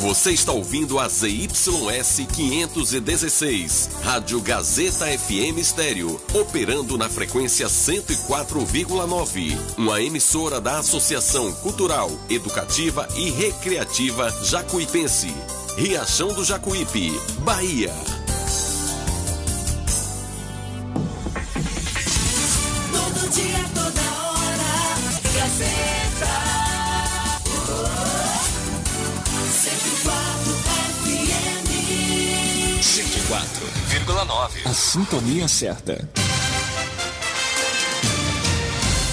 Você está ouvindo a ZYS 516, Rádio Gazeta FM Estéreo, operando na frequência 104,9. Uma emissora da Associação Cultural, Educativa e Recreativa Jacuipense. Riachão do Jacuípe, Bahia. Todo dia, toda hora, Gazeta. A sintonia certa.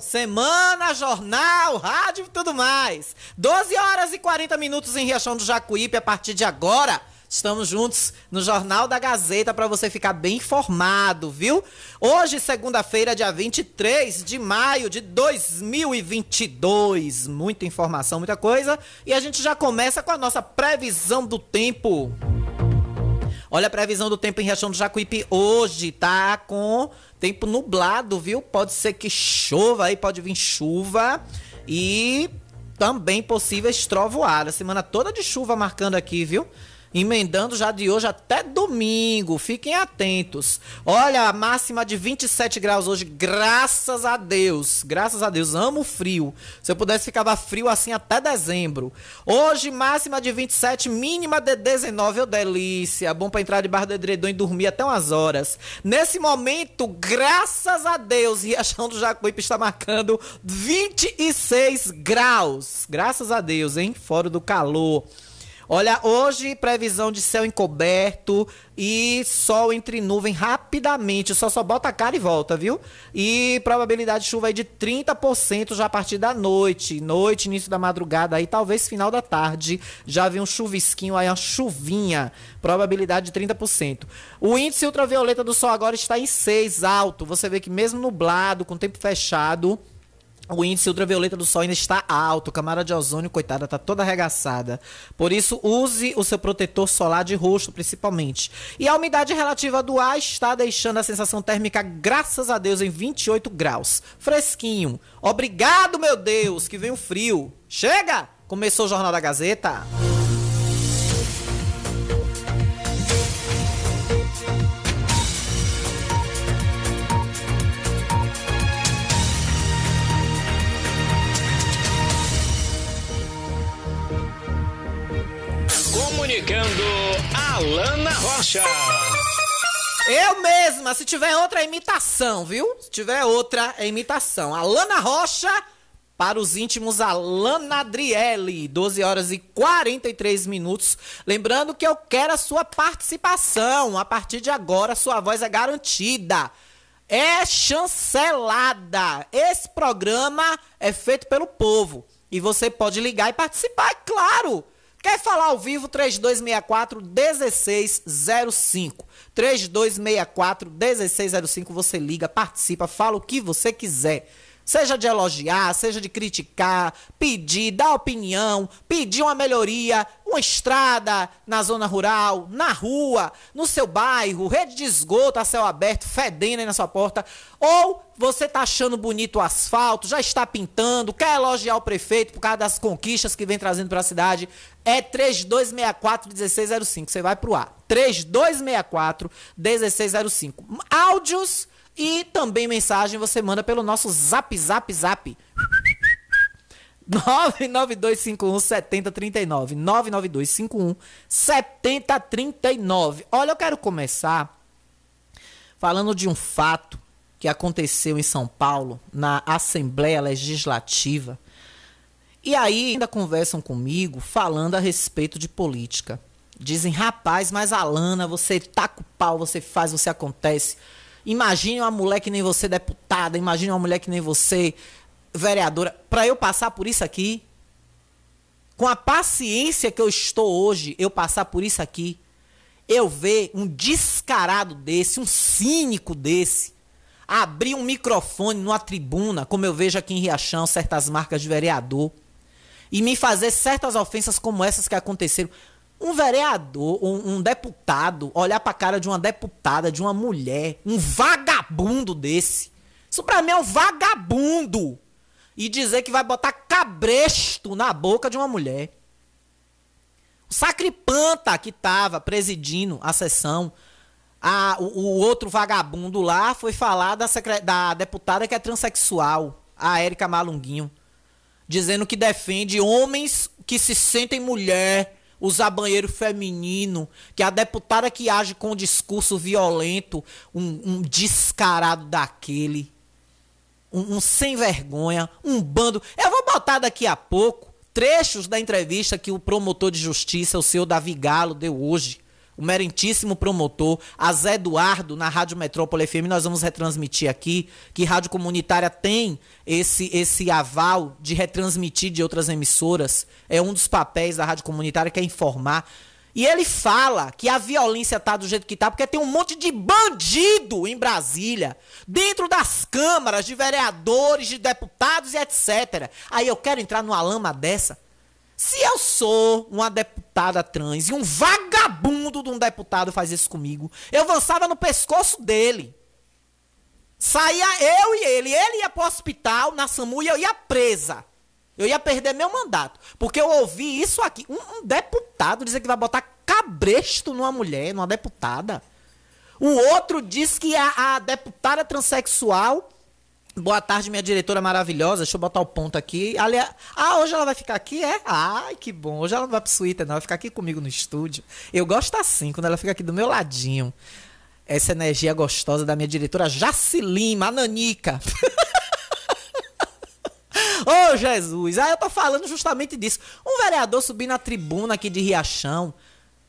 Semana, jornal, rádio e tudo mais. 12 horas e 40 minutos em Riachão do Jacuípe a partir de agora. Estamos juntos no Jornal da Gazeta para você ficar bem informado, viu? Hoje, segunda-feira, dia 23 de maio de 2022. Muita informação, muita coisa. E a gente já começa com a nossa previsão do tempo. Olha a previsão do tempo em Riachão do Jacuípe hoje, tá com tempo nublado, viu? Pode ser que chova aí, pode vir chuva e também possíveis trovoadas. Semana toda de chuva marcando aqui, viu? Emendando já de hoje até domingo. Fiquem atentos. Olha, a máxima de 27 graus hoje, graças a Deus. Graças a Deus, amo frio. Se eu pudesse, ficava frio assim até dezembro. Hoje, máxima de 27, mínima de 19. Ô, delícia. Bom pra entrar debaixo do edredom e dormir até umas horas. Nesse momento, graças a Deus, Riachão do Jacuípe está marcando 26 graus. Graças a Deus, hein? Fora do calor. Olha, hoje previsão de céu encoberto e sol entre nuvem rapidamente. Só só bota a cara e volta, viu? E probabilidade de chuva aí de 30% já a partir da noite. Noite, início da madrugada aí, talvez final da tarde. Já vi um chuvisquinho aí, uma chuvinha. Probabilidade de 30%. O índice ultravioleta do sol agora está em 6, alto. Você vê que mesmo nublado, com tempo fechado, o índice ultravioleta do sol ainda está alto, camada de ozônio, coitada, tá toda arregaçada. Por isso, use o seu protetor solar de rosto, principalmente. E a umidade relativa do ar está deixando a sensação térmica, graças a Deus, em 28 graus. Fresquinho. Obrigado, meu Deus, que vem o frio. Chega! Começou o Jornal da Gazeta. Comunicando Alana Rocha. Eu mesma, se tiver outra é imitação, viu? Se tiver outra é imitação. Alana Rocha, Para os íntimos, Alana Adriele, 12 horas e 43 minutos. Lembrando que eu quero a sua participação. A partir de agora, sua voz é garantida. É chancelada. Esse programa é feito pelo povo. E você pode ligar e participar, é claro. Quer falar ao vivo? 3264 1605. 3264 1605. Você liga, participa, fala o que você quiser. Seja de elogiar, seja de criticar, pedir, dar opinião, pedir uma melhoria, uma estrada na zona rural, na rua, no seu bairro, rede de esgoto a céu aberto, fedendo aí na sua porta. Ou você tá achando bonito o asfalto, já está pintando, quer elogiar o prefeito por causa das conquistas que vem trazendo para a cidade. É 3264 1605. Você vai pro ar. 3264 1605. Áudios e também mensagem você manda pelo nosso zap, zap, zap. 99251 7039. 99251 7039. Olha, eu quero começar falando de um fato que aconteceu em São Paulo, na Assembleia Legislativa. E aí ainda conversam comigo falando a respeito de política. Dizem, rapaz, mas Alana, você taca o pau, você faz, você acontece. Imagine uma mulher que nem você, deputada. Imagine uma mulher que nem você, vereadora. Para eu passar por isso aqui, com a paciência que eu estou hoje, eu passar por isso aqui, eu ver um descarado desse, um cínico desse, abrir um microfone numa tribuna, como eu vejo aqui em Riachão, certas marcas de vereador, e me fazer certas ofensas como essas que aconteceram. Um vereador, um, um deputado, olhar pra cara de uma deputada, de uma mulher, um vagabundo desse. Isso pra mim é um vagabundo. E dizer que vai botar cabresto na boca de uma mulher. O Sacripanta, que tava presidindo a sessão, a, o, o, outro vagabundo lá foi falar da, da deputada que é transexual, a Érica Malunguinho. Dizendo que defende homens que se sentem mulher usar banheiro feminino, que a deputada que age com um discurso violento, um, um descarado daquele, um, um, sem vergonha, um bando. Eu vou botar daqui a pouco trechos da entrevista que o promotor de justiça, o senhor Davi Galo, deu hoje o meritíssimo promotor, a Zé Eduardo, na Rádio Metrópole FM. Nós vamos retransmitir aqui, que rádio comunitária tem esse, esse aval de retransmitir de outras emissoras. É um dos papéis da rádio comunitária que é informar. E ele fala que a violência tá do jeito que tá, porque tem um monte de bandido em Brasília, dentro das câmaras de vereadores, de deputados e etc. Aí eu quero entrar numa lama dessa. Se eu sou uma deputada trans e um vagabundo de um deputado faz isso comigo, eu avançava no pescoço dele. Saía eu e ele. Ele ia pro hospital, na SAMU, e eu ia presa. Eu ia perder meu mandato. Porque eu ouvi isso aqui. Um, um deputado dizer que vai botar cabresto numa mulher, numa deputada. O outro diz que a, a deputada transexual Boa tarde, minha diretora maravilhosa. Deixa eu botar o ponto aqui. Aliás, ah, hoje ela vai ficar aqui, é? Ai, que bom. Hoje ela não vai pro suíte, não. Vai ficar aqui comigo no estúdio. Eu gosto assim, quando ela fica aqui do meu ladinho. Essa energia gostosa da minha diretora Jacilima, a Nanica. Ô, oh, Jesus. Ah, eu tô falando justamente disso. Um vereador subir na tribuna aqui de Riachão,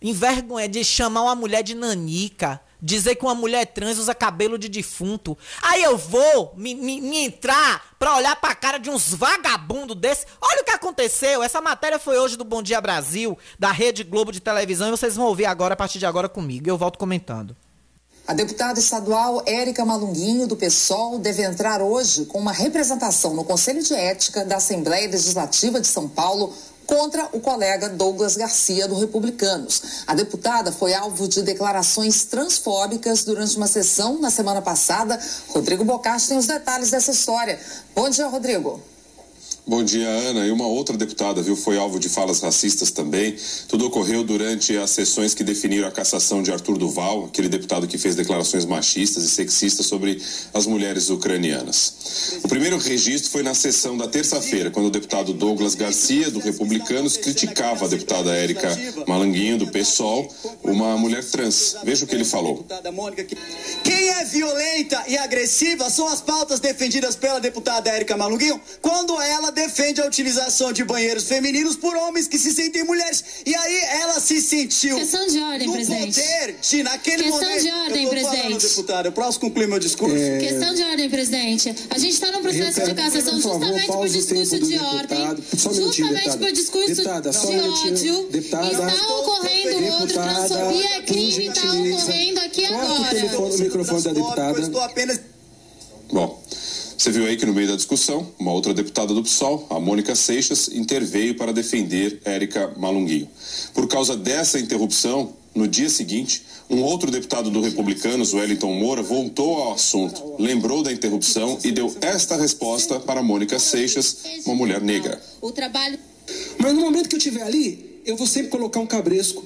envergonha de chamar uma mulher de Nanica dizer que uma mulher trans usa cabelo de defunto. Aí eu vou me, me, me entrar pra olhar pra cara de uns vagabundos desse. Olha o que aconteceu. Essa matéria foi hoje do Bom Dia Brasil, da Rede Globo de televisão, e vocês vão ouvir agora, a partir de agora comigo. Eu volto comentando. A deputada estadual Érica Malunguinho, do PSOL, deve entrar hoje com uma representação no Conselho de Ética da Assembleia Legislativa de São Paulo contra o colega Douglas Garcia, do Republicanos. A deputada foi alvo de declarações transfóbicas durante uma sessão na semana passada. Rodrigo Bocage tem os detalhes dessa história. Bom dia, Rodrigo. Bom dia, Ana. E uma outra deputada, viu, foi alvo de falas racistas também. Tudo ocorreu durante as sessões que definiram a cassação de Arthur Duval, aquele deputado que fez declarações machistas e sexistas sobre as mulheres ucranianas. O primeiro registro foi na sessão da terça-feira, quando o deputado Douglas Garcia, do Republicanos, criticava a deputada Érica Malanguinho, do PSOL, uma mulher trans. Veja o que ele falou. Quem é violenta e agressiva são as pautas defendidas pela deputada Érica Malanguinho quando ela defende a utilização de banheiros femininos por homens que se sentem mulheres. E aí ela se sentiu Questão de ordem, no presidente. poder de, naquele Questão momento... de ordem, eu falando, presidente. deputada, eu posso concluir meu discurso? Questão de ordem, presidente. A gente está num processo de cassação favor, justamente por discurso de ordem. deputado. Um Justamente por discurso Deputada, um de ódio. Deputada. Está ocorrendo outro Deputada, transfobia, é crime, está ocorrendo aqui Corta o agora. telefone, o microfone da deputada. Eu estou apenas... Bom, você viu aí que no meio da discussão, uma outra deputada do PSOL, a Mônica Seixas, interveio para defender Érica Malunguinho. Por causa dessa interrupção, no dia seguinte, um outro deputado do Republicanos, Wellington Moura, voltou ao assunto, lembrou da interrupção e deu esta resposta para Mônica Seixas, uma mulher negra. O trabalho Mas no momento que eu estiver ali, eu vou sempre colocar um cabresco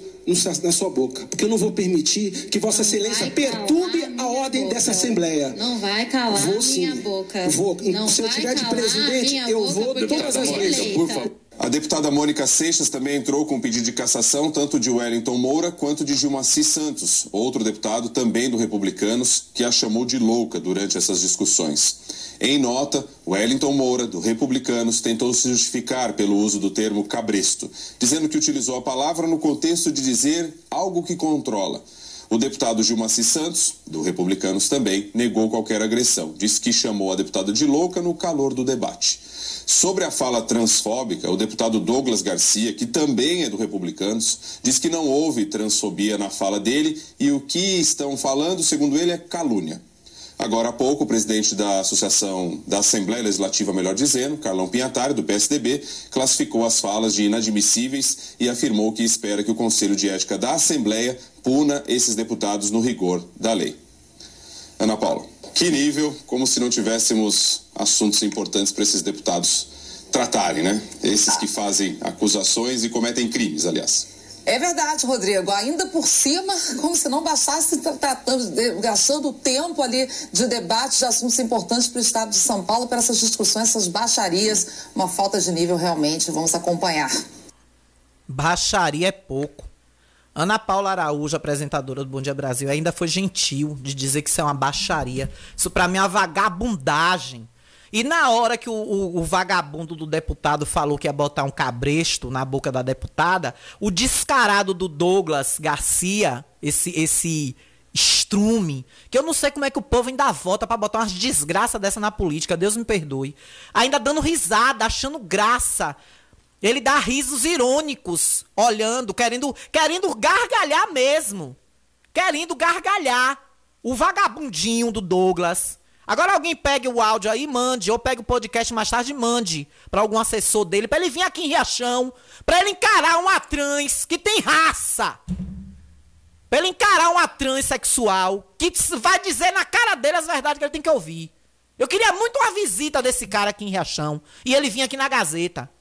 na sua boca. Porque eu não vou permitir que Vossa Excelência perturbe a ordem boca. dessa Assembleia. Não vai calar Vou minha sim. boca. Vou. Não Se eu tiver de presidente, minha eu vou todas as fui vezes. Por favor. A deputada Mônica Seixas também entrou com pedido de cassação tanto de Wellington Moura quanto de Gilmaci Santos, outro deputado também do Republicanos, que a chamou de louca durante essas discussões. Em nota, Wellington Moura, do Republicanos, tentou se justificar pelo uso do termo cabresto, dizendo que utilizou a palavra no contexto de dizer algo que controla. O deputado Gilmaci Santos, do Republicanos também, negou qualquer agressão. Disse que chamou a deputada de louca no calor do debate. Sobre a fala transfóbica, o deputado Douglas Garcia, que também é do Republicanos, diz que não houve transfobia na fala dele e o que estão falando, segundo ele, é calúnia. Agora há pouco, o presidente da Associação da Assembleia Legislativa, melhor dizendo, Carlão Pinhatari, do PSDB, classificou as falas de inadmissíveis e afirmou que espera que o Conselho de Ética da Assembleia puna esses deputados no rigor da lei. Ana Paula, que nível, como se não tivéssemos assuntos importantes para esses deputados tratarem, né? Esses que fazem acusações e cometem crimes, aliás. É verdade, Rodrigo. Ainda por cima, como se não bastasse tra- tratando, de- gastando tempo ali de debate de assuntos importantes para o Estado de São Paulo, para essas discussões, essas baixarias, uma falta de nível realmente. Vamos acompanhar. Baixaria é pouco. Ana Paula Araújo, apresentadora do Bom Dia Brasil, ainda foi gentil de dizer que isso é uma baixaria. Isso pra mim é uma vagabundagem. E na hora que o, o- o vagabundo do deputado falou que ia botar um cabresto na boca da deputada, o descarado do Douglas Garcia, esse esse estrume, que eu não sei como é que o povo ainda vota pra botar umas desgraças dessa na política, Deus me perdoe. Ainda dando risada, achando graça. Ele dá risos irônicos, olhando, querendo, querendo gargalhar mesmo. Querendo gargalhar. O vagabundinho do Douglas. Agora alguém pegue o áudio aí e mande, ou pegue o podcast mais tarde e mande pra algum assessor dele, pra ele vir aqui em Riachão, pra ele encarar uma trans que tem raça. Pra ele encarar uma transexual que vai dizer na cara dele as verdades que ele tem que ouvir. Eu queria muito uma visita desse cara aqui em Riachão. E ele vir aqui na Gazeta.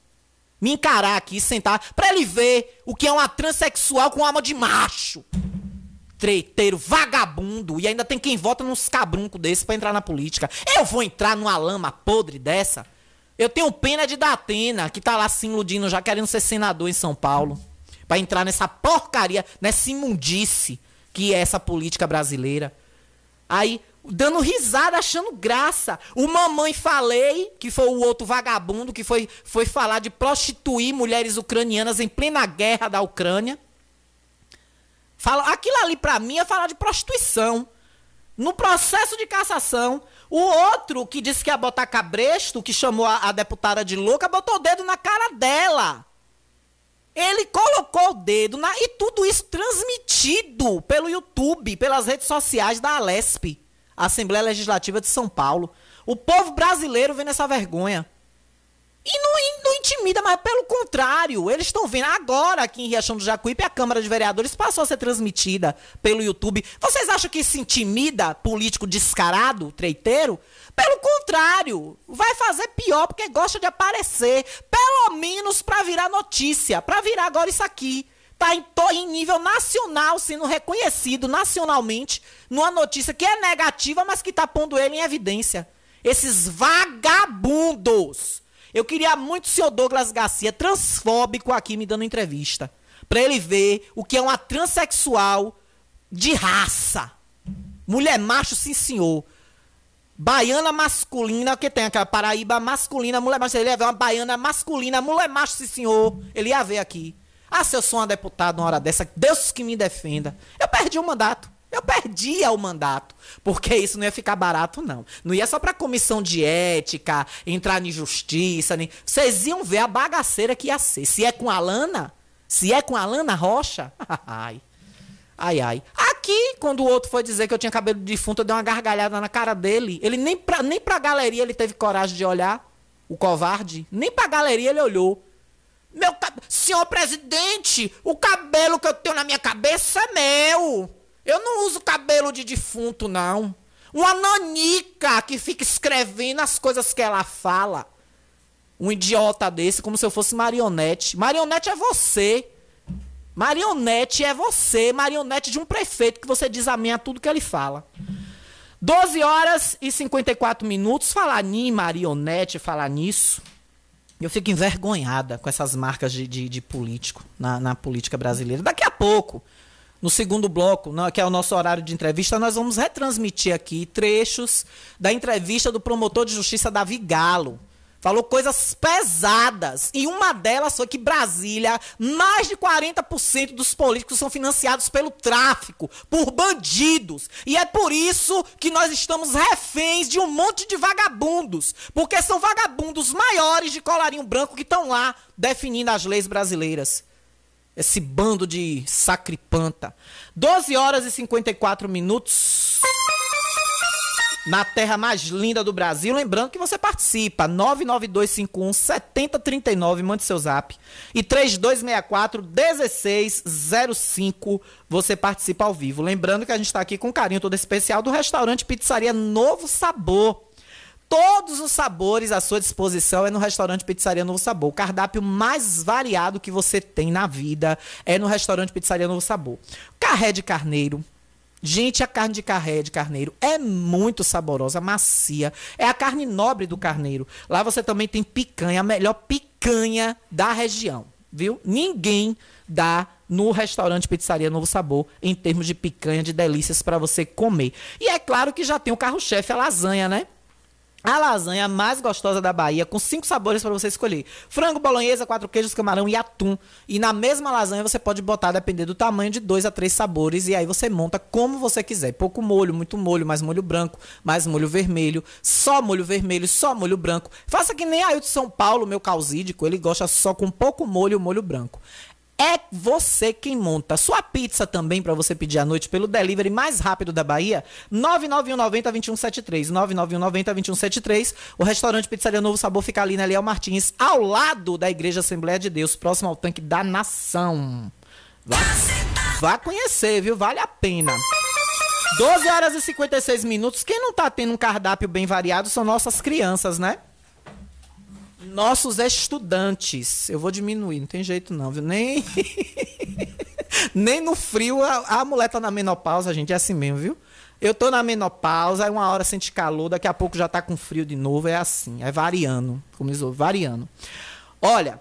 Me encarar aqui, sentar, pra ele ver o que é uma transexual com alma de macho. Treiteiro, vagabundo. E ainda tem quem vota nos cabruncos desse pra entrar na política. Eu vou entrar numa lama podre dessa? Eu tenho pena de Datena, que tá lá se iludindo, já querendo ser senador em São Paulo. Pra entrar nessa porcaria, nessa imundice que é essa política brasileira. Aí, dando risada, achando graça. O Mamãe Falei, que foi o outro vagabundo que foi, foi falar de prostituir mulheres ucranianas em plena guerra da Ucrânia. Fala, aquilo ali pra mim é falar de prostituição. No processo de cassação, o outro que disse que ia botar cabresto, que chamou a, a deputada de louca, botou o dedo na cara dela. Ele colocou o dedo na. E tudo isso transmitido pelo YouTube, pelas redes sociais da Alesp, Assembleia Legislativa de São Paulo. O povo brasileiro vendo essa vergonha. E não, e não intimida, mas pelo contrário, eles estão vendo agora aqui em Riachão do Jacuípe, a Câmara de Vereadores passou a ser transmitida pelo YouTube. Vocês acham que isso intimida político descarado, treiteiro? Pelo contrário, vai fazer pior porque gosta de aparecer, pelo menos para virar notícia, para virar agora isso aqui. Tá em, em nível nacional, sendo reconhecido nacionalmente, numa notícia que é negativa, mas que tá pondo ele em evidência. Esses vagabundos. Eu queria muito o senhor Douglas Garcia, transfóbico, aqui me dando entrevista. Pra ele ver o que é uma transexual de raça. Mulher macho, sim senhor. Baiana masculina, que tem aquela Paraíba masculina, mulher macho. Ele ia ver uma baiana masculina, mulher macho, sim senhor. Ele ia ver aqui. Ah, se eu sou uma deputada uma hora dessa, Deus que me defenda. Eu perdi o mandato. Eu perdia o mandato. Porque isso não ia ficar barato, não. Não ia só pra comissão de ética, entrar em justiça. Nem... Vocês iam ver a bagaceira que ia ser. Se é com a Lana, se é com a Lana Rocha, ai. Ai, ai. Aqui, quando o outro foi dizer que eu tinha cabelo de defunto, eu dei uma gargalhada na cara dele. Ele nem pra, nem pra galeria ele teve coragem de olhar. O covarde. Nem pra galeria ele olhou. Meu. Senhor presidente, o cabelo que eu tenho na minha cabeça é meu. Eu não uso cabelo de defunto, não. Uma nanica que fica escrevendo as coisas que ela fala. Um idiota desse, como se eu fosse marionete. Marionete é você. Marionete é você, marionete de um prefeito que você desaminha tudo que ele fala. 12 horas e 54 minutos. Falar em marionete, falar nisso. Eu fico envergonhada com essas marcas de, de, de político na, na, política brasileira. Daqui a pouco, no segundo bloco, que é o nosso horário de entrevista, nós vamos retransmitir aqui trechos da entrevista do promotor de justiça Davi Galo Falou coisas pesadas. E uma delas foi que Brasília, mais de 40% dos políticos são financiados pelo tráfico, por bandidos. E é por isso que nós estamos reféns de um monte de vagabundos. Porque são vagabundos maiores de colarinho branco que estão lá definindo as leis brasileiras. Esse bando de sacripanta. 12 horas e 54 minutos na terra mais linda do Brasil. Lembrando que você participa. 99251 7039, mande seu zap. E 3264 1605, você participa ao vivo. Lembrando que a gente está aqui com um carinho todo especial do restaurante Pizzaria Novo Sabor. Todos os sabores à sua disposição é no restaurante Pizzaria Novo Sabor. O cardápio mais variado que você tem na vida é no restaurante Pizzaria Novo Sabor. Carré de carneiro, Gente, a carne de carré de carneiro é muito saborosa, macia. É a carne nobre do carneiro. Lá você também tem picanha, a melhor picanha da região, viu? Ninguém dá no restaurante Pizzaria Novo Sabor em termos de picanha, de delícias para você comer. E é claro que já tem o carro-chefe, a lasanha, né? A lasanha mais gostosa da Bahia, com cinco sabores para você escolher: frango, bolonhesa, quatro queijos, camarão e atum. E na mesma lasanha você pode botar, dependendo do tamanho, de dois a três sabores. E aí você monta como você quiser: pouco molho, muito molho, mais molho branco, mais molho vermelho, só molho vermelho, só molho branco. Faça que nem a de São Paulo, meu causídico, ele gosta só com pouco molho, molho branco. É você quem monta sua pizza também para você pedir à noite pelo delivery mais rápido da Bahia. 99190 2173. 99190 2173. O restaurante Pizzaria Novo Sabor fica ali na Leal Martins, ao lado da Igreja Assembleia de Deus, próximo ao tanque da Nação. Vá, vá conhecer, viu? Vale a pena. 12 horas e 56 minutos. Quem não tá tendo um cardápio bem variado são nossas crianças, né? Nossos estudantes. Eu vou diminuir, não tem jeito não, viu? Nem, Nem no frio a, a mulher tá na menopausa, gente, é assim mesmo, viu? Eu tô na menopausa, aí uma hora sente calor, daqui a pouco já tá com frio de novo, é assim, é variando, como diz, variando. Olha,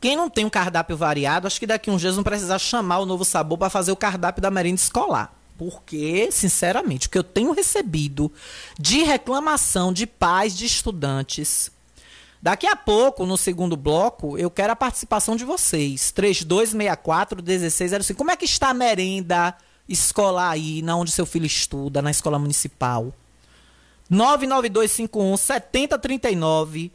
quem não tem um cardápio variado, acho que daqui uns dias não precisar chamar o novo sabor para fazer o cardápio da merenda escolar. Porque, sinceramente, o que eu tenho recebido de reclamação de pais de estudantes Daqui a pouco, no segundo bloco, eu quero a participação de vocês. 3264-1605. Como é que está a merenda escolar aí, na onde seu filho estuda, na escola municipal? 99251 7039.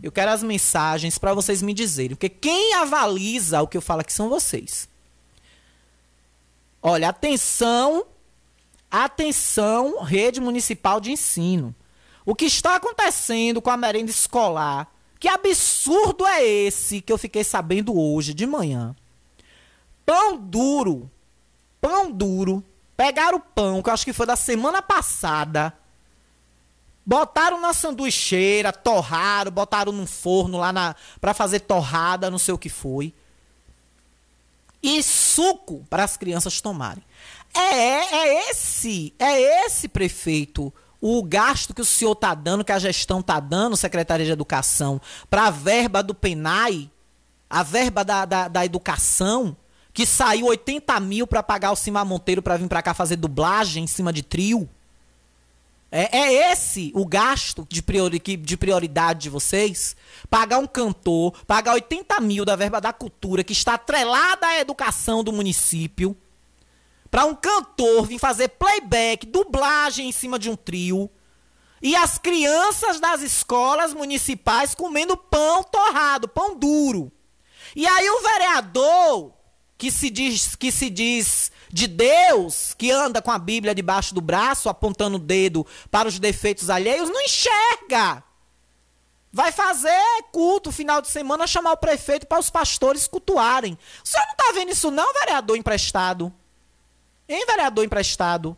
Eu quero as mensagens para vocês me dizerem. Porque quem avaliza o que eu falo aqui são vocês. Olha, atenção, atenção, rede municipal de ensino. O que está acontecendo com a merenda escolar? Que absurdo é esse que eu fiquei sabendo hoje de manhã? Pão duro. Pão duro. Pegaram o pão, que eu acho que foi da semana passada. Botaram na sanduicheira, torraram, botaram num forno lá para fazer torrada, não sei o que foi. E suco para as crianças tomarem. É, é esse, é esse prefeito o gasto que o senhor está dando, que a gestão está dando, Secretaria de Educação, para a verba do PENAI, a verba da, da, da educação, que saiu 80 mil para pagar o Cima Monteiro para vir para cá fazer dublagem em cima de trio. É, é esse o gasto de, priori, de prioridade de vocês? Pagar um cantor, pagar 80 mil da verba da cultura, que está atrelada à educação do município, para um cantor vir fazer playback, dublagem em cima de um trio, e as crianças das escolas municipais comendo pão torrado, pão duro. E aí o vereador que se diz que se diz de Deus, que anda com a Bíblia debaixo do braço, apontando o dedo para os defeitos alheios, não enxerga. Vai fazer culto final de semana, chamar o prefeito para os pastores cultuarem. O senhor não está vendo isso não, vereador emprestado? Hein, vereador emprestado?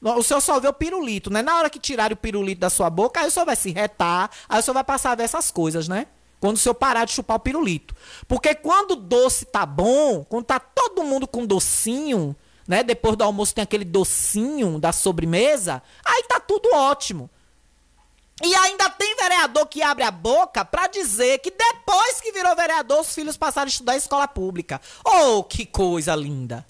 O senhor só vê o pirulito, né? Na hora que tirarem o pirulito da sua boca, aí o senhor vai se retar, aí o senhor vai passar a ver essas coisas, né? Quando o senhor parar de chupar o pirulito. Porque quando o doce tá bom, quando tá todo mundo com docinho, né? Depois do almoço tem aquele docinho da sobremesa, aí tá tudo ótimo. E ainda tem vereador que abre a boca pra dizer que depois que virou vereador, os filhos passaram a estudar em escola pública. Oh, que coisa linda!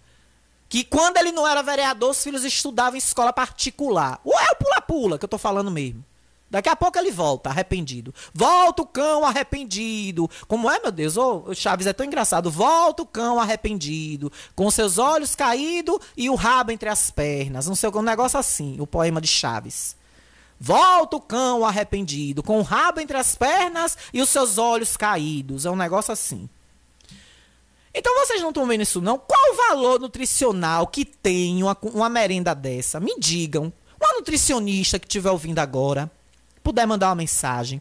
Que quando ele não era vereador, os filhos estudavam em escola particular. Ou é o pula-pula que eu tô falando mesmo. Daqui a pouco ele volta, arrependido. Volta o cão arrependido. Como é, meu Deus? Ô, Chaves é tão engraçado. Volta o cão arrependido. Com seus olhos caídos e o rabo entre as pernas. Não sei um negócio assim. O poema de Chaves. Volta o cão arrependido, com o rabo entre as pernas e os seus olhos caídos. É um negócio assim. Então vocês não estão vendo isso não? Qual o valor nutricional que tem uma, uma merenda dessa? Me digam. Uma nutricionista que estiver ouvindo agora, puder mandar uma mensagem.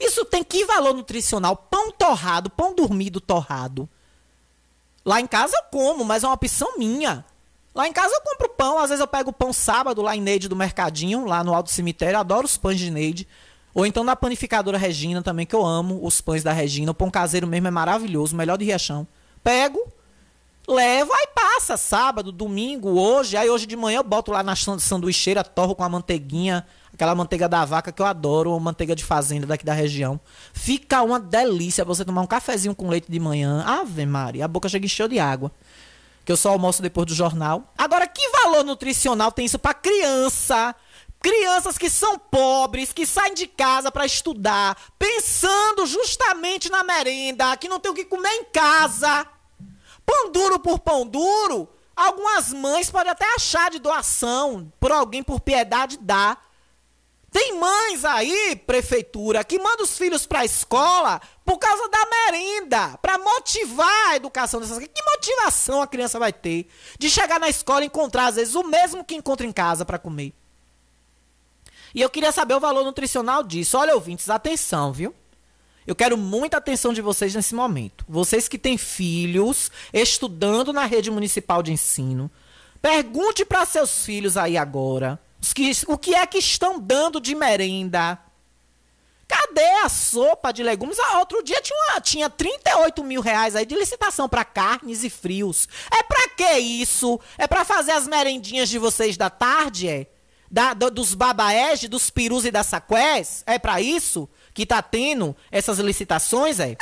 Isso tem que valor nutricional? Pão torrado, pão dormido torrado. Lá em casa eu como, mas é uma opção minha. Lá em casa eu compro pão, às vezes eu pego pão sábado lá em Neide do Mercadinho, lá no Alto Cemitério, adoro os pães de Neide. Ou então na panificadora Regina também, que eu amo os pães da Regina. O pão caseiro mesmo é maravilhoso, melhor de Riachão. Pego, levo, aí passa sábado, domingo, hoje. Aí hoje de manhã eu boto lá na san- sanduicheira, torro com a manteiguinha, aquela manteiga da vaca que eu adoro, ou manteiga de fazenda daqui da região. Fica uma delícia você tomar um cafezinho com leite de manhã. Ave Maria, a boca chega encheu de água. Que eu só almoço depois do jornal. Agora, que valor nutricional tem isso pra criança? Crianças que são pobres, que saem de casa para estudar, pensando justamente na merenda, que não tem o que comer em casa. Pão duro por pão duro, algumas mães podem até achar de doação, por alguém por piedade dá. Tem mães aí, prefeitura, que manda os filhos para a escola por causa da merenda, para motivar a educação dessas. Que motivação a criança vai ter de chegar na escola e encontrar às vezes o mesmo que encontra em casa para comer? E eu queria saber o valor nutricional disso. Olha, ouvintes, atenção, viu? Eu quero muita atenção de vocês nesse momento. Vocês que têm filhos estudando na rede municipal de ensino, pergunte para seus filhos aí agora que- o que é que estão dando de merenda. Cadê a sopa de legumes? Ah, outro dia tinha, uma- tinha 38 mil reais aí de licitação para carnes e frios. É pra que isso? É pra fazer as merendinhas de vocês da tarde, é? Da, do- dos babaés, dos perus e das saqués? É pra isso que tá tendo essas licitações, é?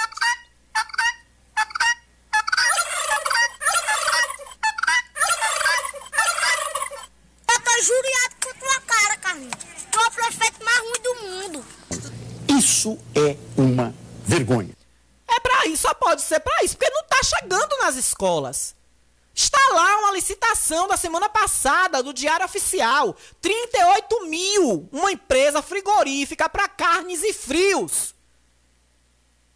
Eu tô juriado com tua cara, Carlinhos. Tu é o prefeito mais ruim do mundo. Isso é uma vergonha. É pra isso, só pode ser pra isso, porque não tá chegando nas escolas. Está lá uma licitação da semana passada, do Diário Oficial. 38 mil, uma empresa frigorífica para carnes e frios.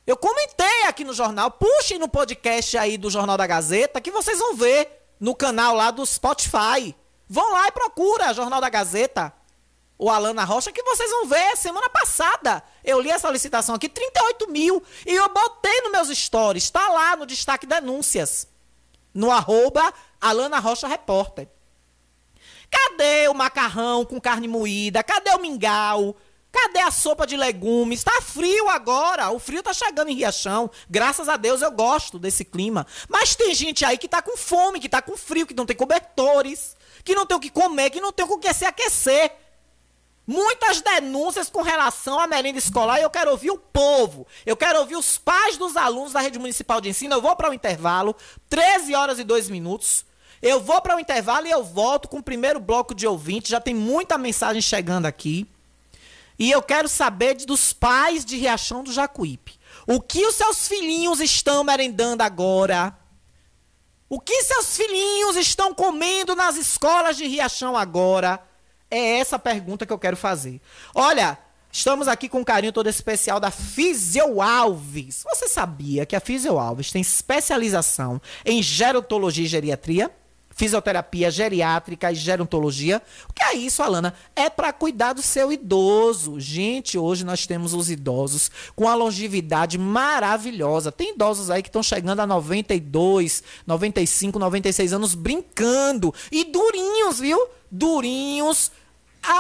Eu comentei aqui no jornal, puxem no podcast aí do Jornal da Gazeta, que vocês vão ver no canal lá do Spotify. Vão lá e procura Jornal da Gazeta, o Alana Rocha, que vocês vão ver semana passada. Eu li essa licitação aqui, 38 mil, e eu botei nos meus stories, está lá no destaque denúncias, no arroba Alana Rocha Repórter. Cadê o macarrão com carne moída? Cadê o mingau? Cadê a sopa de legumes? Tá frio agora. O frio tá chegando em Riachão. Graças a Deus eu gosto desse clima. Mas tem gente aí que tá com fome, que tá com frio, que não tem cobertores, que não tem o que comer, que não tem o que se aquecer. Muitas denúncias com relação à merenda escolar e eu quero ouvir o povo. Eu quero ouvir os pais dos alunos da rede municipal de ensino. Eu vou para o intervalo, 13 horas e 2 minutos. Eu vou para o intervalo e eu volto com o primeiro bloco de ouvintes. Já tem muita mensagem chegando aqui. E eu quero saber de- dos pais de Riachão do Jacuípe. O que os seus filhinhos estão merendando agora? O que seus filhinhos estão comendo nas escolas de Riachão agora? É essa pergunta que eu quero fazer. Olha, estamos aqui com um carinho todo especial da Fisio Alves. Você sabia que a Fisio Alves tem especialização em gerontologia e geriatria? Fisioterapia geriátrica e gerontologia. O que é isso, Alana? É para cuidar do seu idoso. Gente, hoje nós temos os idosos com a longevidade maravilhosa. Tem idosos aí que estão chegando a 92, 95, 96 anos brincando. E durinhos, viu? Durinhos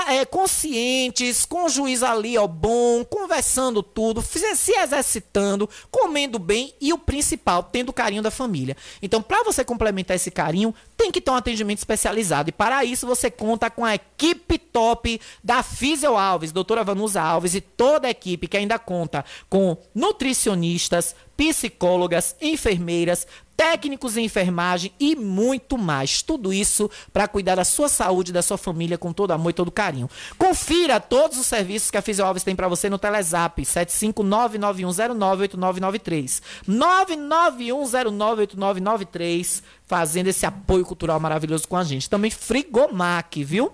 é, conscientes, com o juiz ali, ó, bom, conversando tudo, se exercitando, comendo bem e o principal, tendo o carinho da família. Então, para você complementar esse carinho, tem que ter um atendimento especializado. E para isso, você conta com a equipe top da Fisio Alves, doutora Vanusa Alves e toda a equipe que ainda conta com nutricionistas, psicólogas, enfermeiras, técnicos em enfermagem e muito mais. Tudo isso para cuidar da sua saúde, da sua família com todo amor e todo carinho. Confira todos os serviços que a Fisio Alves tem para você no Telezap 75991098993. 991098993, fazendo esse apoio cultural maravilhoso com a gente. Também Frigomac, viu?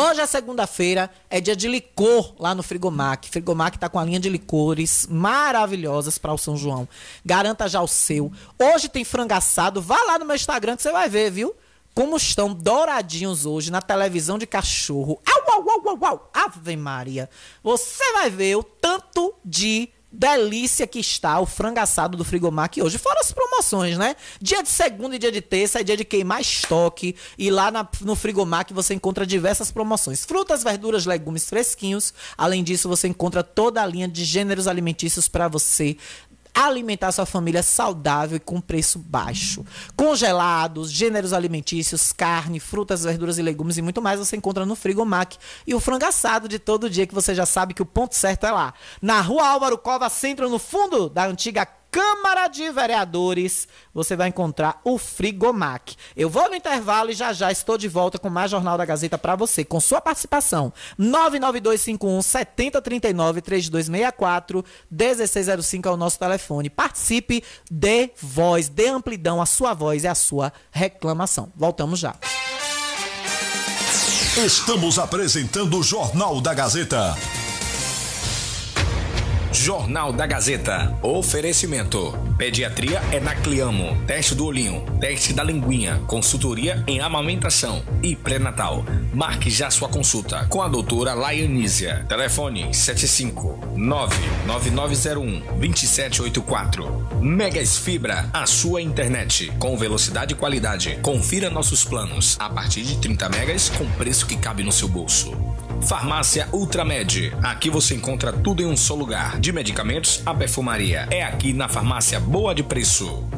Hoje é segunda-feira, é dia de licor lá no Frigomac. Frigomac tá com a linha de licores maravilhosas para o São João. Garanta já o seu. Hoje tem frango assado. Vá lá no meu Instagram que você vai ver, viu? Como estão douradinhos hoje na televisão de cachorro. Au, au, au, au, au. Ave Maria. Você vai ver o tanto de delícia que está o frango assado do Frigomac hoje. Fora as promoções, né? Dia de segunda e dia de terça é dia de queimar estoque. E lá na- no Frigomac você encontra diversas promoções. Frutas, verduras, legumes fresquinhos. Além disso, você encontra toda a linha de gêneros alimentícios para você alimentar sua família saudável e com preço baixo. Congelados, gêneros alimentícios, carne, frutas, verduras e legumes e muito mais você encontra no Frigomac. E o frango assado de todo dia que você já sabe que o ponto certo é lá. Na rua Álvaro Cova Centro, no fundo da antiga Câmara de Vereadores, você vai encontrar o Frigomac. Eu vou no intervalo e já já estou de volta com mais Jornal da Gazeta para você, com sua participação. 99251 7039 3264 1605 é o nosso telefone. Participe, dê voz, dê amplidão à sua voz e à sua reclamação. Voltamos já. Estamos apresentando o Jornal da Gazeta. Jornal da Gazeta. Oferecimento. Pediatria é na Cliamo. Teste do olhinho. Teste da linguinha. Consultoria em amamentação e pré-natal. Marque já sua consulta com a doutora Laianísia. Telefone 75999012784. Megas Fibra. A sua internet com velocidade e qualidade. Confira nossos planos. A partir de 30 megas com preço que cabe no seu bolso. Farmácia Ultramed. Aqui você encontra tudo em um só lugar, de medicamentos a perfumaria. É aqui na Farmácia Boa de Preço.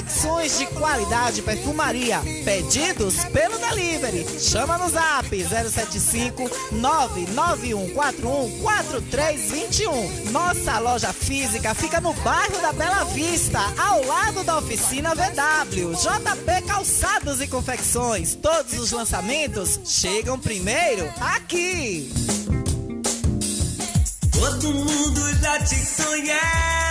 de qualidade perfumaria. Pedidos pelo delivery. Chama no zap 075 99141 4321. Nossa loja física fica no bairro da Bela Vista, ao lado da oficina VW. JP Calçados e Confecções. Todos os lançamentos chegam primeiro aqui. Todo mundo já te conhece.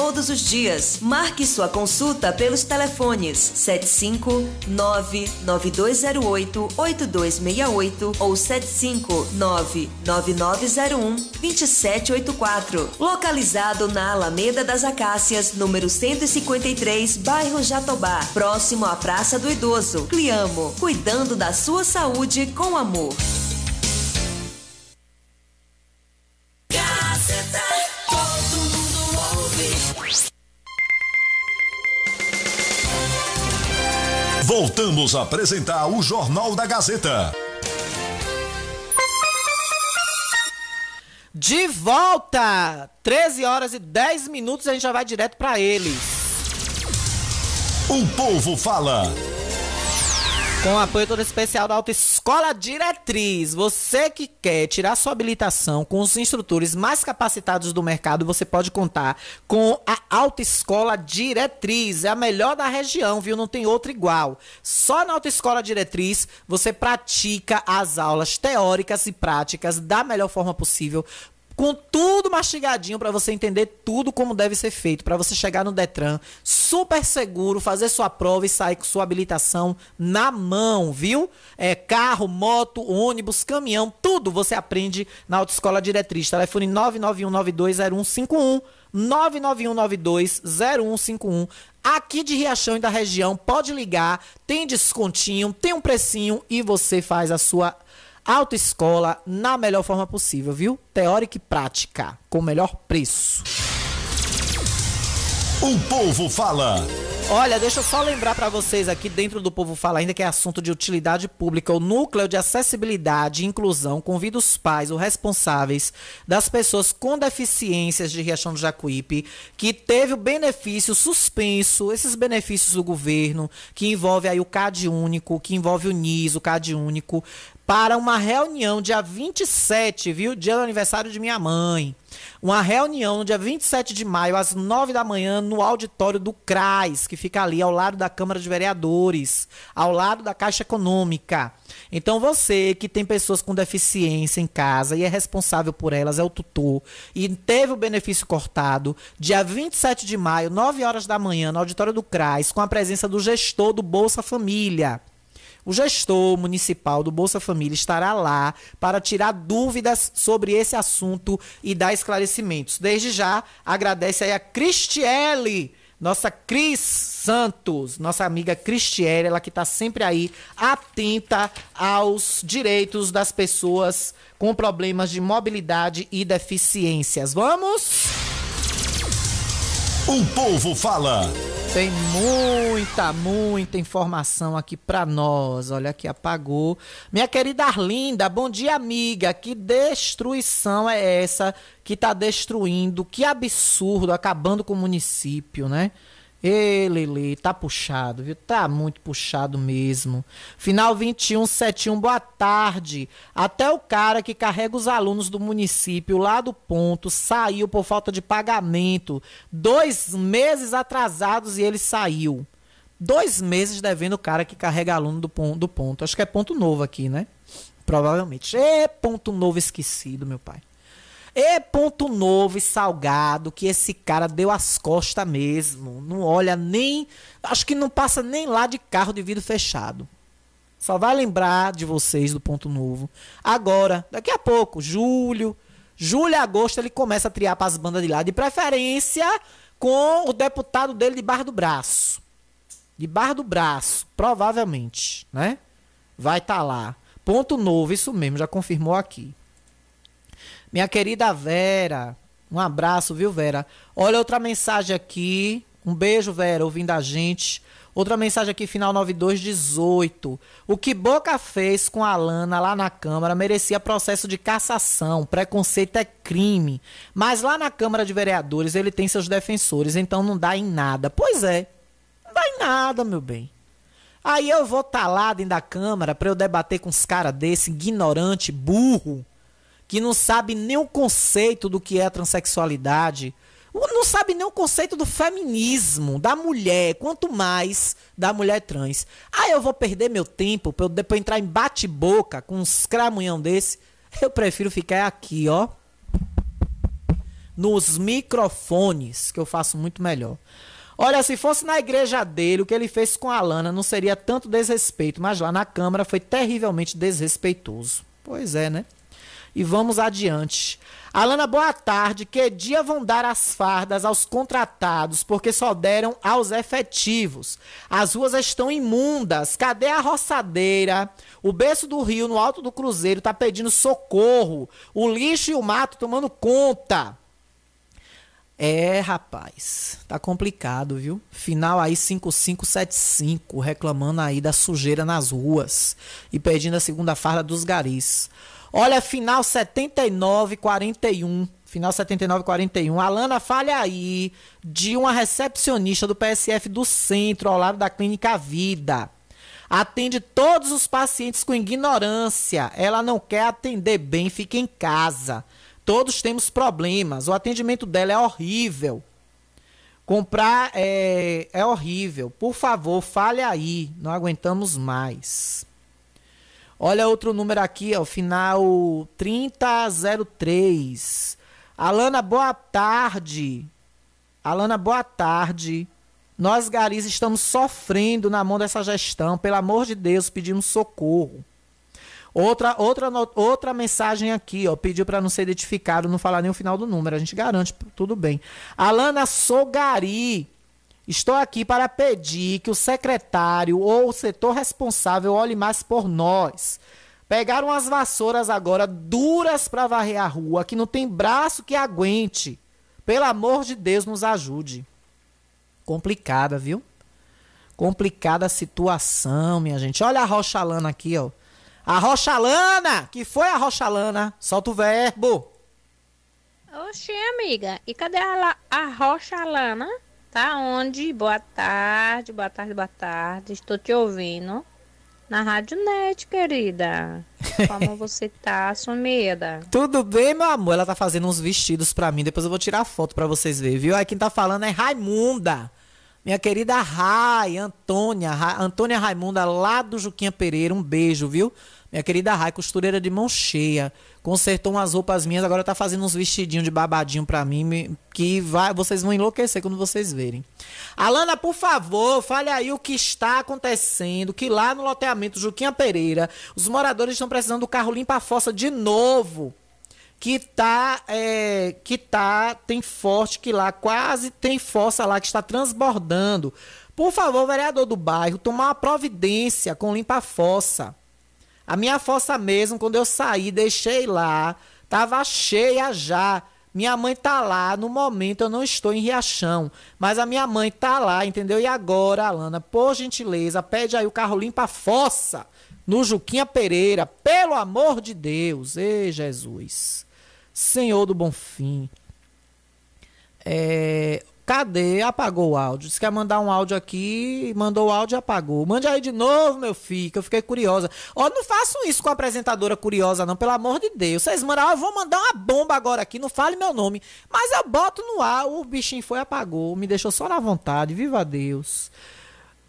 todos os dias. Marque sua consulta pelos telefones 75992088268 ou 75999012784. Localizado na Alameda das Acácias, número 153, bairro Jatobá, próximo à Praça do Idoso. Cliamo, cuidando da sua saúde com amor. Voltamos a apresentar o Jornal da Gazeta. De volta! 13 horas e 10 minutos a gente já vai direto para eles. O povo fala. Com apoio todo especial da Autoescola Diretriz. Você que quer tirar sua habilitação com os instrutores mais capacitados do mercado, você pode contar com a Autoescola Diretriz. É a melhor da região, viu? Não tem outra igual. Só na Autoescola Diretriz você pratica as aulas teóricas e práticas da melhor forma possível com tudo mastigadinho para você entender tudo como deve ser feito, para você chegar no Detran super seguro, fazer sua prova e sair com sua habilitação na mão, viu? É carro, moto, ônibus, caminhão, tudo você aprende na Autoescola Diretriz. Telefone 991920151. 991920151. Aqui de Riachão e da região, pode ligar, tem descontinho, tem um precinho e você faz a sua autoescola na melhor forma possível, viu? Teórica e prática, com o melhor preço. O povo fala. Olha, deixa eu só lembrar para vocês aqui dentro do Povo Fala ainda que é assunto de utilidade pública, o Núcleo de Acessibilidade e Inclusão convida os pais, os responsáveis das pessoas com deficiências de Riachão do Jacuípe, que teve o benefício suspenso, esses benefícios do governo, que envolve aí o CAD único, que envolve o NIS, o CAD único, para uma reunião dia 27, viu? Dia do aniversário de minha mãe. Uma reunião no dia 27 de maio, às 9 da manhã, no auditório do CRAS, que fica ali ao lado da Câmara de Vereadores, ao lado da Caixa Econômica. Então você que tem pessoas com deficiência em casa e é responsável por elas, é o tutor, e teve o benefício cortado, dia 27 de maio, 9 horas da manhã, no auditório do CRAS, com a presença do gestor do Bolsa Família. O gestor municipal do Bolsa Família estará lá para tirar dúvidas sobre esse assunto e dar esclarecimentos. Desde já, agradece aí a Cristiele, nossa Cris Santos, nossa amiga Cristiele, ela que está sempre aí atenta aos direitos das pessoas com problemas de mobilidade e deficiências. Vamos? O povo fala. Tem muita, muita informação aqui pra nós. Olha que apagou. Minha querida Arlinda, bom dia, amiga. Que destruição é essa que tá destruindo? Que absurdo, acabando com o município, né? Ê, Lele, tá puxado, viu? Tá muito puxado mesmo. Final 2171, boa tarde. Até o cara que carrega os alunos do município lá do ponto saiu por falta de pagamento. Dois meses atrasados e ele saiu. Dois meses devendo o cara que carrega aluno do do ponto. Acho que é ponto novo aqui, né? Provavelmente. É ponto novo esquecido, meu pai. É ponto novo e salgado que esse cara deu as costas mesmo. Não olha nem. Acho que não passa nem lá de carro de vidro fechado. Só vai lembrar de vocês do ponto novo. Agora, daqui a pouco, julho. Julho e agosto ele começa a triar para as bandas de lá. De preferência com o deputado dele de barra do braço. De barra do braço, provavelmente, né? Vai estar tá lá. Ponto novo, isso mesmo, já confirmou aqui. Minha querida Vera, um abraço, viu, Vera? Olha outra mensagem aqui. Um beijo, Vera, ouvindo a gente. Outra mensagem aqui, final 9218. O que Boca fez com a Lana lá na Câmara merecia processo de cassação. Preconceito é crime. Mas lá na Câmara de Vereadores ele tem seus defensores, então não dá em nada. Pois é, não dá em nada, meu bem. Aí eu vou estar tá lá dentro da Câmara para eu debater com os caras desse, ignorante, burro que não sabe nem o conceito do que é transexualidade, não sabe nem o conceito do feminismo, da mulher, quanto mais da mulher trans. Aí eu vou perder meu tempo pra eu depois entrar em bate-boca com uns cramunhão desse. Eu prefiro ficar aqui, ó. Nos microfones, que eu faço muito melhor. Olha, se fosse na igreja dele, o que ele fez com a Lana não seria tanto desrespeito, mas lá na Câmara foi terrivelmente desrespeitoso. Pois é, né? E vamos adiante. Alana, boa tarde. Que dia vão dar as fardas aos contratados, porque só deram aos efetivos? As ruas estão imundas. Cadê a roçadeira? O berço do rio, no alto do cruzeiro, está pedindo socorro. O lixo e o mato tomando conta. É, rapaz, tá complicado, viu? Final aí 5575, reclamando aí da sujeira nas ruas e pedindo a segunda farda dos garis. Olha, final 79, 41. Final 79, 41. Alana, falha aí de uma recepcionista do PSF do centro, ao lado da Clínica Vida. Atende todos os pacientes com ignorância. Ela não quer atender bem, fica em casa. Todos temos problemas. O atendimento dela é horrível. Comprar é, é horrível. Por favor, fale aí. Não aguentamos mais. Olha outro número aqui, ó, final 3003. Alana, boa tarde. Alana, boa tarde. Nós, garis, estamos sofrendo na mão dessa gestão. Pelo amor de Deus, pedimos socorro. Outra, outra, outra mensagem aqui, ó. Pediu para não ser identificado, não falar nem o final do número. A gente garante, tudo bem. Alana Sogari. Estou aqui para pedir que o secretário ou o setor responsável olhe mais por nós. Pegaram as vassouras agora duras para varrer a rua, que não tem braço que aguente. Pelo amor de Deus, nos ajude. Complicada, viu? Complicada a situação, minha gente. Olha a Rochalana aqui, ó. A Rochalana! Que foi a Rochalana? Solta o verbo. Oxê, amiga. E cadê a, a Rochalana? Tá onde? Boa tarde, boa tarde, boa tarde. Estou te ouvindo na Rádio Net, querida. Como você tá, sumida? Tudo bem, meu amor? Ela tá fazendo uns vestidos pra mim. Depois eu vou tirar foto pra vocês verem, viu? Aí quem tá falando é Raimunda. Minha querida Rai, Antônia, Ra Antônia Raimunda, lá do Juquinha Pereira. Um beijo, viu? Minha querida Rai, costureira de mão cheia. Consertou umas roupas minhas, agora tá fazendo uns vestidinhos de babadinho pra mim, que vai, vocês vão enlouquecer quando vocês verem. Alana, por favor, fale aí o que está acontecendo, que lá no loteamento Juquinha Pereira, os moradores estão precisando do carro limpa-fossa de novo que tá, é, que tá, tem forte que lá, quase tem fossa lá que está transbordando. Por favor, vereador do bairro, tomar uma providência com limpa-fossa. A minha fossa mesmo, quando eu saí, deixei lá, tava cheia já. Minha mãe tá lá, no momento eu não estou em Riachão, mas a minha mãe tá lá, entendeu? E agora, Alana, por gentileza, pede aí o carro limpa a fossa no Juquinha Pereira, pelo amor de Deus. Ei, Jesus. Senhor do Bom Fim. É, cadê? Apagou o áudio. Disse que ia mandar um áudio aqui, mandou o áudio e apagou. Mande aí de novo, meu filho, que eu fiquei curiosa. Ó, não façam isso com a apresentadora curiosa, não, pelo amor de Deus. Vocês mandam, ó, eu vou mandar uma bomba agora aqui, não fale meu nome. Mas eu boto no ar, o bichinho foi apagou. Me deixou só na vontade, viva Deus.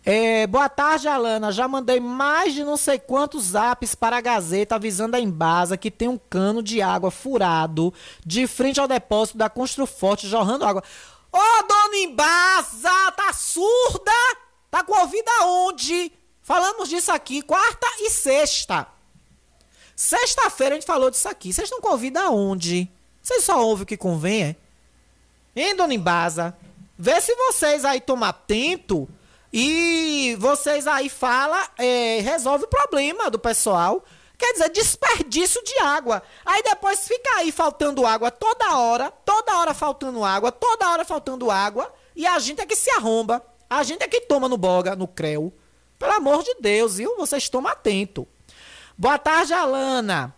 É, boa tarde, Alana. Já mandei mais de não sei quantos zaps para a Gazeta avisando a Embasa que tem um cano de água furado de frente ao depósito da Construforte jorrando água. Ô, dona Embasa, tá surda? Tá com ouvido aonde? Falamos disso aqui quarta e sexta. Sexta-feira a gente falou disso aqui. Vocês estão com ouvido aonde? Vocês só ouvem o que convém, é? Hein, dona Embasa? Vê se vocês aí tomam atento e vocês aí falam, é, resolve o problema do pessoal. Quer dizer, desperdício de água. Aí depois fica aí faltando água toda hora, toda hora faltando água, toda hora faltando água. E a gente é que se arromba. A gente é que toma no boga, no creu. Pelo amor de Deus, viu? Vocês tomam atento. Boa tarde, Alana.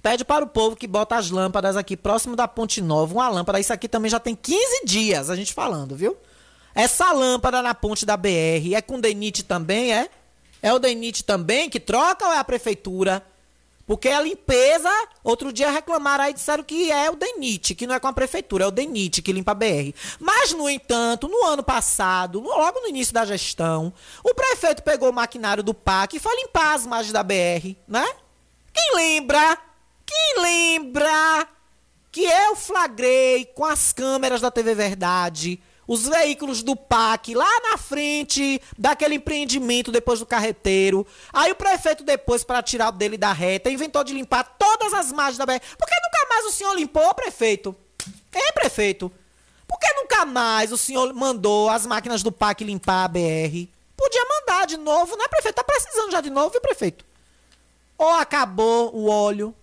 Pede para o povo que bota as lâmpadas aqui próximo da Ponte Nova. Uma lâmpada. Isso aqui também já tem 15 dias a gente falando, viu? Essa lâmpada na ponte da BR é com DENIT também, é? É o DENIT também que troca ou é a prefeitura? Porque a limpeza, outro dia reclamaram aí, disseram que é o DENIT, que não é com a prefeitura, é o DENIT que limpa a BR. Mas, no entanto, no ano passado, logo no início da gestão, o prefeito pegou o maquinário do PAC e foi limpar as margens da BR, né? Quem lembra? Quem lembra que eu flagrei com as câmeras da TV Verdade os veículos do PAC lá na frente daquele empreendimento depois do carreteiro. Aí o prefeito, depois, para tirar o dele da reta, inventou de limpar todas as margens da BR. Por que nunca mais o senhor limpou, prefeito? Hein, prefeito? Por que nunca mais o senhor mandou as máquinas do PAC limpar a BR? Podia mandar de novo, né, prefeito? Tá precisando já de novo, viu, prefeito? Ou acabou o óleo?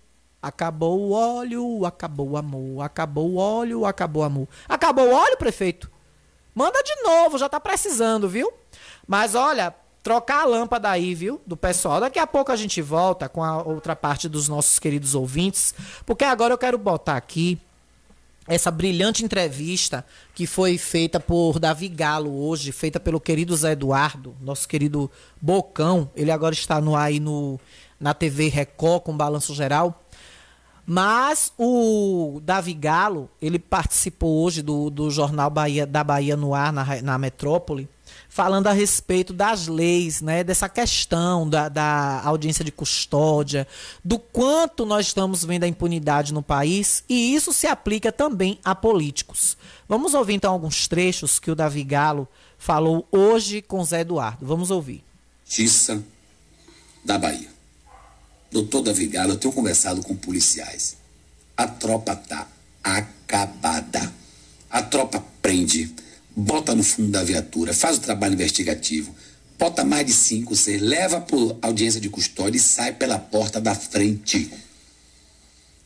Acabou o óleo, acabou o amor. Acabou o óleo, acabou o amor. Acabou o óleo, prefeito? Manda de novo, já tá precisando, viu? Mas olha, trocar a lâmpada aí, viu? Do pessoal. Daqui a pouco a gente volta com a outra parte dos nossos queridos ouvintes, porque agora eu quero botar aqui essa brilhante entrevista que foi feita por Davi Galo hoje, feita pelo querido Zé Eduardo, nosso querido Bocão. Ele agora está no aí no na TV Record com balanço geral. Mas o Davi Galo, ele participou hoje do, do jornal Bahia, da Bahia no ar, na, na metrópole, falando a respeito das leis, né, dessa questão da, da audiência de custódia, do quanto nós estamos vendo a impunidade no país, e isso se aplica também a políticos. Vamos ouvir então alguns trechos que o Davi Galo falou hoje com Zé Eduardo. Vamos ouvir. Justiça da Bahia. Doutor Davi Galo, eu tenho conversado com policiais. A tropa tá acabada. A tropa prende, bota no fundo da viatura, faz o trabalho investigativo, bota mais de cinco, seis, leva por audiência de custódia e sai pela porta da frente.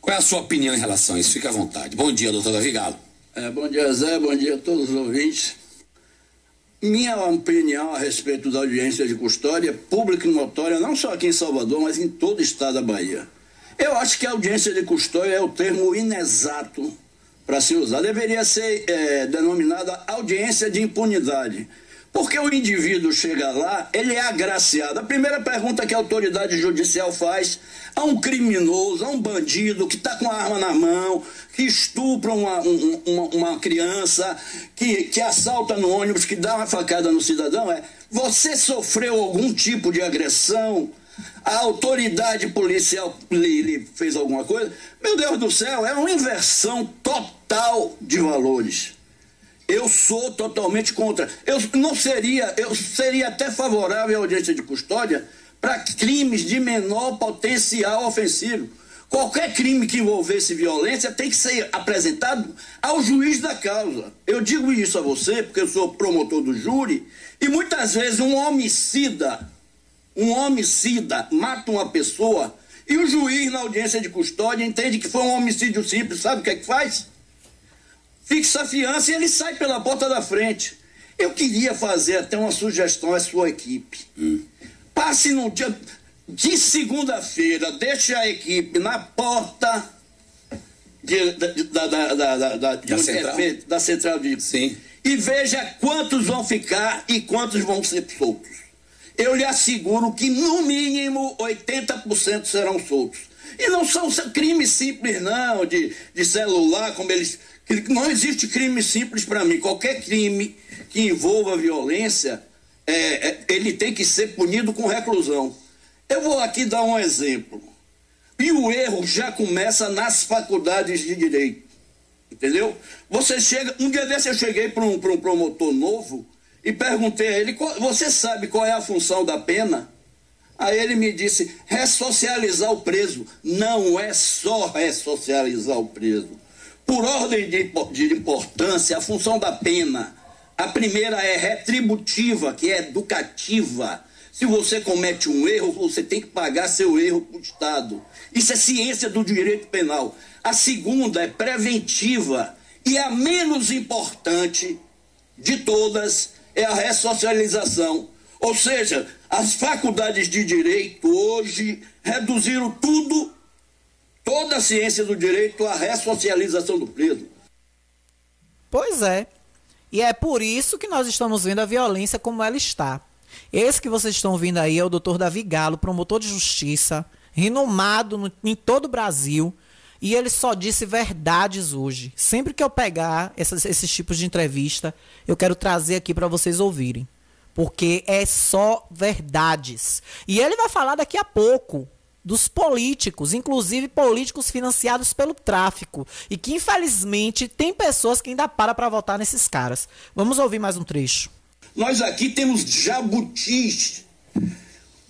Qual é a sua opinião em relação a isso? Fique à vontade. Bom dia, doutor Davi Galo. É, bom dia, Zé. Bom dia a todos os ouvintes. Minha opinião a respeito da audiência de custódia pública e notória, não só aqui em Salvador, mas em todo o estado da Bahia. Eu acho que audiência de custódia é o termo inexato para se usar. Deveria ser é, denominada audiência de impunidade. Porque o indivíduo chega lá, ele é agraciado. A primeira pergunta que a autoridade judicial faz a um criminoso, a um bandido que está com a arma na mão, que estupra uma, uma, uma criança, que, que assalta no ônibus, que dá uma facada no cidadão, é: você sofreu algum tipo de agressão? A autoridade policial lhe, lhe fez alguma coisa? Meu Deus do céu, é uma inversão total de valores. Eu sou totalmente contra. Eu não seria, eu seria até favorável à audiência de custódia para crimes de menor potencial ofensivo. Qualquer crime que envolvesse violência tem que ser apresentado ao juiz da causa. Eu digo isso a você porque eu sou promotor do júri e muitas vezes um homicida, um homicida mata uma pessoa e o juiz na audiência de custódia entende que foi um homicídio simples, sabe o que é que faz? Fixa a fiança e ele sai pela porta da frente. Eu queria fazer até uma sugestão à sua equipe. Passe no dia de segunda-feira, deixe a equipe na porta de- da, da, da, da, da, é central? feito, da central de. Sim. E veja quantos vão ficar e quantos vão ser soltos. Eu lhe asseguro que, no mínimo, 80% serão soltos. E não são crimes simples, não, de, de celular, como eles. Não existe crime simples para mim. Qualquer crime que envolva violência, é, é, ele tem que ser punido com reclusão. Eu vou aqui dar um exemplo. E o erro já começa nas faculdades de direito. Entendeu? Você chega. Um dia desse eu cheguei para um, um promotor novo e perguntei a ele: "Qual- você sabe qual é a função da pena? Aí ele me disse: ressocializar o preso. Não é só ressocializar o preso. Por ordem de, de importância, a função da pena. A primeira é retributiva, que é educativa. Se você comete um erro, você tem que pagar seu erro para o Estado. Isso é ciência do direito penal. A segunda é preventiva e a menos importante de todas é a ressocialização. Ou seja, as faculdades de direito hoje reduziram tudo, toda a ciência do direito à ressocialização do preso. Pois é. E é por isso que nós estamos vendo a violência como ela está. Esse que vocês estão ouvindo aí é o doutor Davi Galo, promotor de justiça, renomado no- em todo o Brasil. E ele só disse verdades hoje. Sempre que eu pegar esses tipos de entrevista, eu quero trazer aqui para vocês ouvirem. Porque é só verdades. E ele vai falar daqui a pouco dos políticos, inclusive políticos financiados pelo tráfico. E que, infelizmente, tem pessoas que ainda param para votar nesses caras. Vamos ouvir mais um trecho. Nós aqui temos jabutis.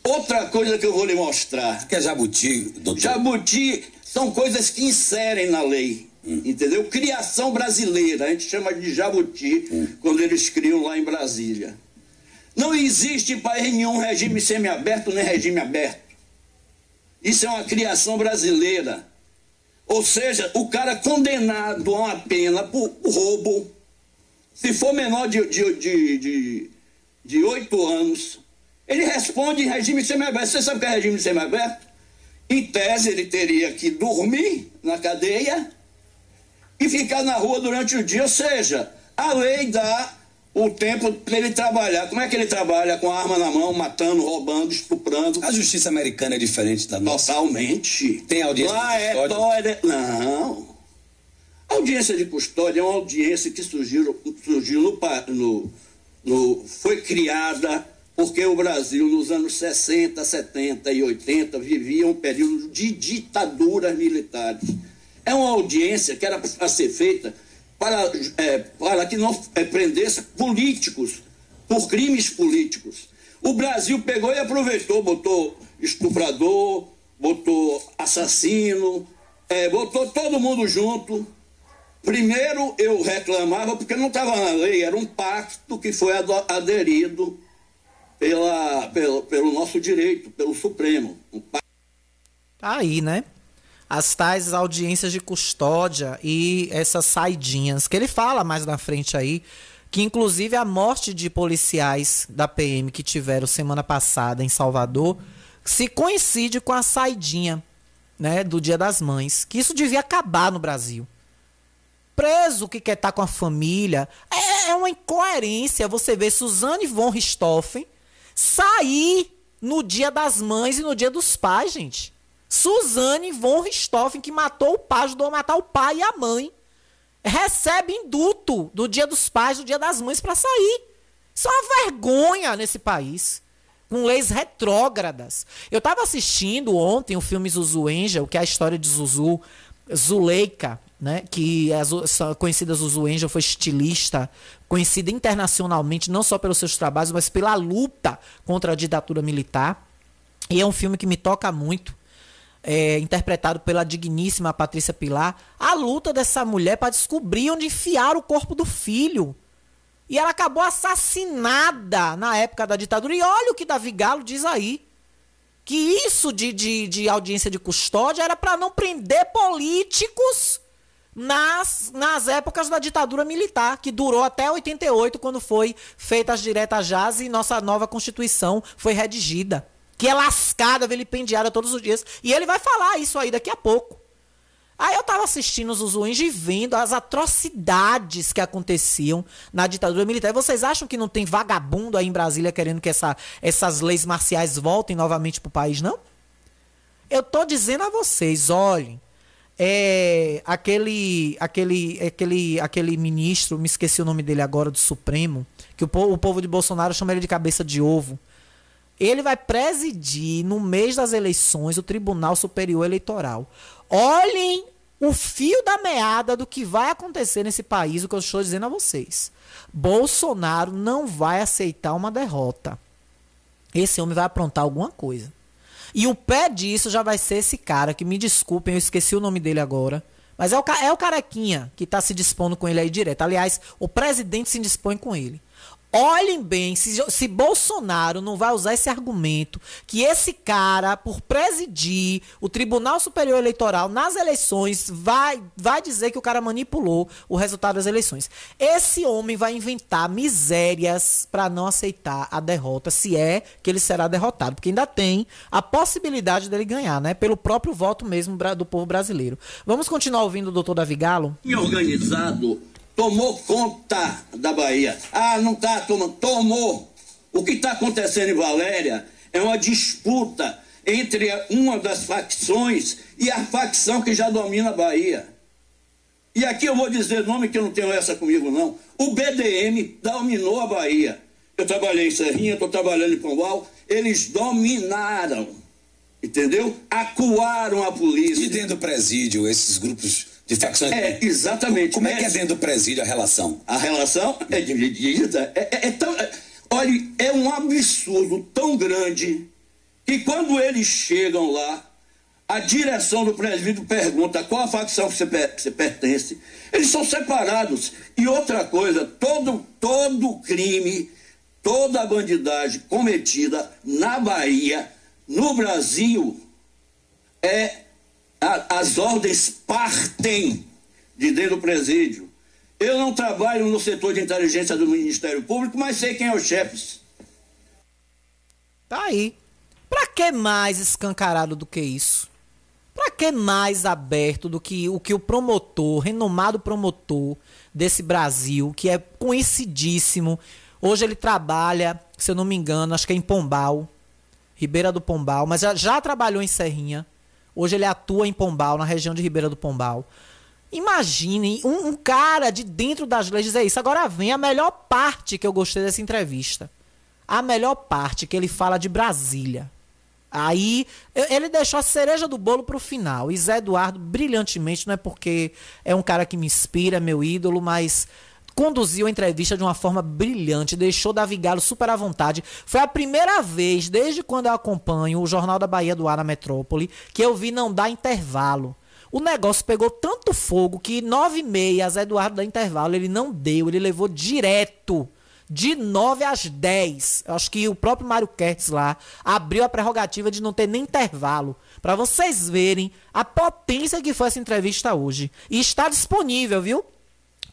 Outra coisa que eu vou lhe mostrar. O que é jabuti, doutor? Jabuti são coisas que inserem na lei. Entendeu? Criação brasileira. A gente chama de jabuti quando eles criam lá em Brasília. Não existe país nenhum regime semiaberto nem regime aberto. Isso é uma criação brasileira. Ou seja, o cara condenado a uma pena por roubo, se for menor de, de, de, de, de 8 anos, ele responde em regime semiaberto. Você sabe o que é regime semiaberto? Em tese, ele teria que dormir na cadeia e ficar na rua durante o dia. Ou seja, a lei dá o tempo para ele trabalhar. Como é que ele trabalha? Com a arma na mão, matando, roubando, estuprando. A justiça americana é diferente da nossa. Totalmente. Tem audiência Lá de é custódia? tória- Não. A audiência de custódia é uma audiência que surgiu, surgiu no, no- no- foi criada porque o Brasil, nos anos 60, 70 e 80, vivia um período de ditaduras militares. É uma audiência que era para ser feita para, é, para que não é, prendesse políticos por crimes políticos. O Brasil pegou e aproveitou, botou estuprador, botou assassino, é, botou todo mundo junto. Primeiro eu reclamava porque não estava na lei, era um pacto que foi aderido pela, pelo, pelo nosso direito, pelo Supremo. Um pacto Tá aí, né? As tais audiências de custódia e essas saidinhas. Que ele fala mais na frente aí. Que inclusive a morte de policiais da PM que tiveram semana passada em Salvador se coincide com a saidinha, né, do Dia das Mães. Que isso devia acabar no Brasil. Preso que quer estar com a família. É, é uma incoerência você ver Suzane von Richthofen sair no Dia das Mães e no Dia dos Pais, gente. Suzane von Richthofen, que matou o pai, ajudou a matar o pai e a mãe, recebe induto do Dia dos Pais, do Dia das Mães para sair. Isso é uma vergonha nesse país. Com leis retrógradas. Eu estava assistindo ontem o filme Zuzu Angel, que é a história de Zuzu, Zuleika, né? Que é conhecida Zuzu Angel foi estilista, conhecida internacionalmente, não só pelos seus trabalhos, mas pela luta contra a ditadura militar. E é um filme que me toca muito. É, interpretado pela digníssima Patrícia Pilar, a luta dessa mulher para descobrir onde enfiar o corpo do filho. E ela acabou assassinada na época da ditadura. E olha o que Davi Galo diz aí. Que isso de, de, de audiência de custódia era para não prender políticos nas, nas épocas da ditadura militar, que durou até 88, quando foi feita as diretas jazz e nossa nova Constituição foi redigida. Que é lascada, vilipendiada todos os dias. E ele vai falar isso aí daqui a pouco. Aí eu tava assistindo os Zuzuins e vendo as atrocidades que aconteciam na ditadura militar. E vocês acham que não tem vagabundo aí em Brasília querendo que essa, essas leis marciais voltem novamente pro país, não? Eu tô dizendo a vocês, olhem, é, aquele, aquele, aquele, aquele ministro, me esqueci o nome dele agora, do Supremo, que o, povo, o povo de Bolsonaro chama ele de cabeça de ovo. Ele vai presidir, no mês das eleições, o Tribunal Superior Eleitoral. Olhem o fio da meada do que vai acontecer nesse país, o que eu estou dizendo a vocês. Bolsonaro não vai aceitar uma derrota. Esse homem vai aprontar alguma coisa. E o pé disso já vai ser esse cara, que me desculpem, eu esqueci o nome dele agora. Mas é o, é o carequinha que está se dispondo com ele aí direto. Aliás, o presidente se dispõe com ele. Olhem bem, se, se, Bolsonaro não vai usar esse argumento que esse cara, por presidir o Tribunal Superior Eleitoral nas eleições, vai, vai dizer que o cara manipulou o resultado das eleições. Esse homem vai inventar misérias para não aceitar a derrota, se é que ele será derrotado, porque ainda tem a possibilidade dele ganhar, né? Pelo próprio voto mesmo do povo brasileiro. Vamos continuar ouvindo o doutor Davi Galo? Organizado tomou conta da Bahia. Ah, não está tomando. Tomou. O que está acontecendo em Valéria é uma disputa entre uma das facções e a facção que já domina a Bahia. E aqui eu vou dizer nome que eu não tenho essa comigo, não. O BDM dominou a Bahia. Eu trabalhei em Serrinha, estou trabalhando em Pombal. Eles dominaram, entendeu? Acuaram a polícia. E dentro do presídio, esses grupos de facções. É, exatamente. Como é que é dentro do presídio a relação? A relação é dividida. É, é, é tão, é, olha, é um absurdo tão grande que quando eles chegam lá, a direção do presídio pergunta qual a facção que você, que você pertence. Eles são separados. E outra coisa, todo, todo crime, toda a bandidagem cometida na Bahia, no Brasil, é a, as ordens partem de dentro do presídio. Eu não trabalho no setor de inteligência do Ministério Público, mas sei quem é o chefe. Tá aí. Pra que mais escancarado do que isso? Pra que mais aberto do que o que o promotor, renomado promotor desse Brasil, que é conhecidíssimo. Hoje ele trabalha, se eu não me engano, acho que é em Pombal, Ribeira do Pombal, mas já, já trabalhou em Serrinha. Hoje ele atua em Pombal, na região de Ribeira do Pombal. Imagine um, um, cara de dentro das leis dizer isso. Agora vem a melhor parte que eu gostei dessa entrevista. A melhor parte que ele fala de Brasília. Aí ele deixou a cereja do bolo pro final. E Zé Eduardo, brilhantemente, não é porque é um cara que me inspira, meu ídolo, mas conduziu a entrevista de uma forma brilhante, deixou Davi Galo super à vontade. Foi a primeira vez, desde quando eu acompanho o Jornal da Bahia do Ar na Metrópole, que eu vi não dar intervalo. O negócio pegou tanto fogo que nove e meia, Zé Eduardo da intervalo, ele não deu, ele levou direto. De 9 às 10. Eu acho que o próprio Mário Kertz lá abriu a prerrogativa de não ter nem intervalo. Para vocês verem a potência que foi essa entrevista hoje. E está disponível, viu?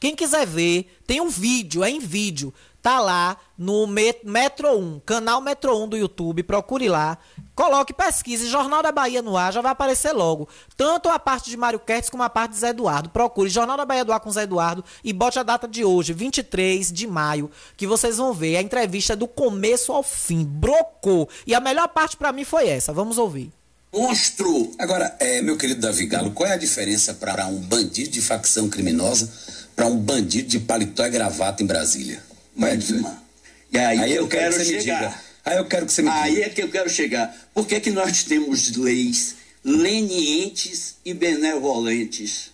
Quem quiser ver, tem um vídeo, é em vídeo. Tá lá no Metro 1, canal Metro 1 do YouTube, procure lá. Coloque, pesquise, Jornal da Bahia no ar, já vai aparecer logo. Tanto a parte de Mário Kertz como a parte de Zé Eduardo. Procure Jornal da Bahia do ar com Zé Eduardo e bote a data de hoje, 23 de maio, que vocês vão ver a entrevista do começo ao fim. Brocou. E a melhor parte para mim foi essa. Vamos ouvir. Monstro! Agora, é, meu querido Davi Galo, qual é a diferença para um bandido de facção criminosa para um bandido de paletó e gravata em Brasília. Mas, e aí, aí eu, quero, quero chegar. Aí eu quero que você me Aí diga. é que eu quero chegar. Por que, é que nós temos leis lenientes e benevolentes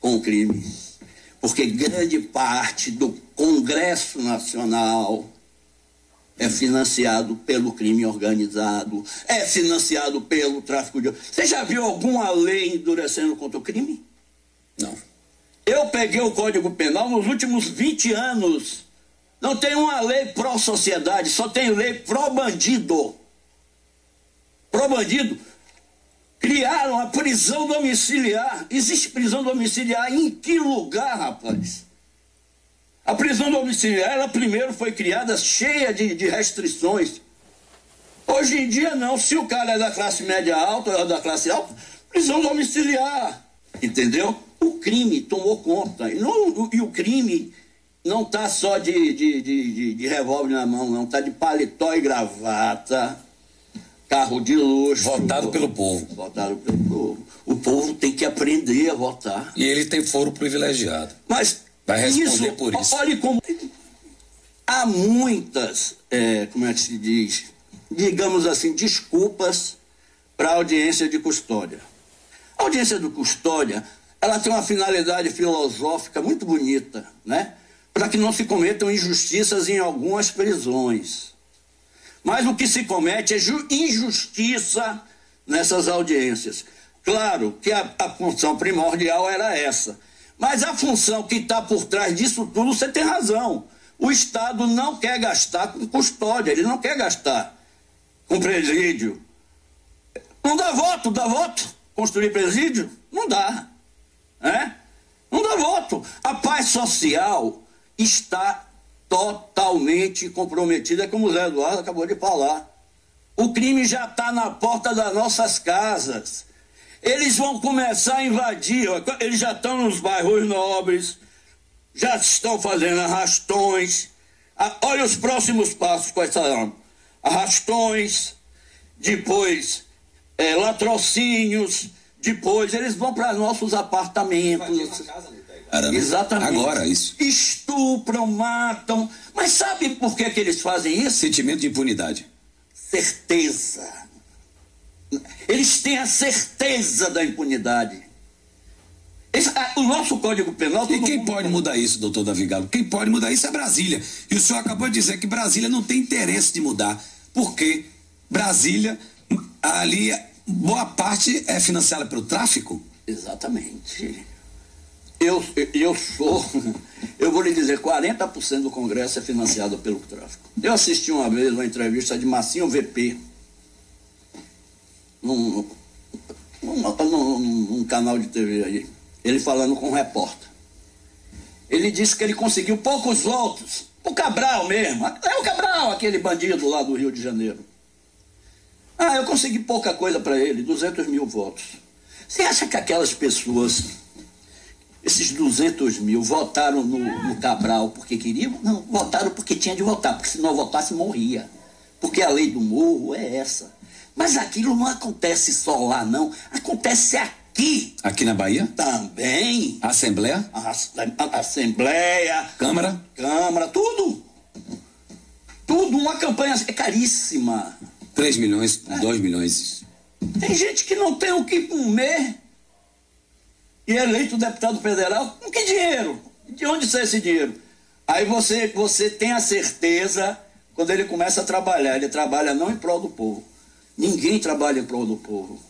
com o crime? Porque grande parte do Congresso Nacional é financiado pelo crime organizado, é financiado pelo tráfico de. Você já viu alguma lei endurecendo contra o crime? Não. Eu peguei o Código Penal nos últimos 20 anos. Não tem uma lei pró-sociedade, só tem lei pró-bandido. Pró-bandido. Criaram a prisão domiciliar. Existe prisão domiciliar em que lugar, rapaz? A prisão domiciliar, ela primeiro foi criada cheia de, de restrições. Hoje em dia, não. Se o cara é da classe média alta ou da classe alta, prisão domiciliar. Entendeu? O crime tomou conta. E, não, e o crime não está só de, de, de, de, de revólver na mão, não. Está de paletó e gravata, carro de luxo. Votado pelo povo. Votado pelo povo. O povo tem que aprender a votar. E ele tem foro privilegiado. Mas Vai responder isso, por isso. Olha como. Há muitas, é, como é que se diz? Digamos assim, desculpas para a audiência de custódia. A audiência de custódia, ela tem uma finalidade filosófica muito bonita, né? Para que não se cometam injustiças em algumas prisões. Mas o que se comete é ju- injustiça nessas audiências. Claro que a, a função primordial era essa. Mas a função que está por trás disso tudo, você tem razão. O Estado não quer gastar com custódia, ele não quer gastar com presídio. Não dá voto, dá voto. Construir presídio? Não dá. né? Não dá voto. A paz social está totalmente comprometida, como o Zé Eduardo acabou de falar. O crime já está na porta das nossas casas. Eles vão começar a invadir, ó, eles já estão nos bairros nobres, já estão fazendo arrastões. Ah, olha os próximos passos quais serão. Arrastões, depois é, latrocínios, depois eles vão para nossos apartamentos. Caramba. Exatamente. Agora, isso. Estupram, matam. Mas sabe por que, que eles fazem isso? Sentimento de impunidade. Certeza. Eles têm a certeza da impunidade. Esse- ah, o nosso Código Penal. E quem pode mudar isso, doutor Davi Galo? Quem pode mudar isso é Brasília. E o senhor acabou de dizer que Brasília não tem interesse de mudar. Porque Brasília, ali, boa parte é financiada pelo tráfico? Exatamente. Eu, eu sou, eu vou lhe dizer, 40% do Congresso é financiado pelo tráfico. Eu assisti uma vez uma entrevista de Massinho VP, num, num, num- num canal de TV aí, ele falando com um repórter. Ele disse que ele conseguiu poucos votos, o Cabral mesmo, é o Cabral, aquele bandido lá do Rio de Janeiro. Ah, eu consegui pouca coisa para ele, 200 mil votos. Você acha que aquelas pessoas, esses 200 mil, votaram no, no Cabral porque queriam? Não, votaram porque tinha de votar, porque se não votasse morria. Porque a lei do morro é essa. Mas aquilo não acontece só lá, não. Acontece aqui Aqui na Bahia? também. Assembleia? A, Assembleia, Câmara? Câmara, tudo. Tudo, uma campanha é caríssima. 3 milhões, 2 milhões. Tem gente que não tem o que comer e é eleito deputado federal. Com que dinheiro? De onde sai esse dinheiro? Aí você, você tem a certeza, quando ele começa a trabalhar, ele trabalha não em prol do povo. Ninguém trabalha em prol do povo.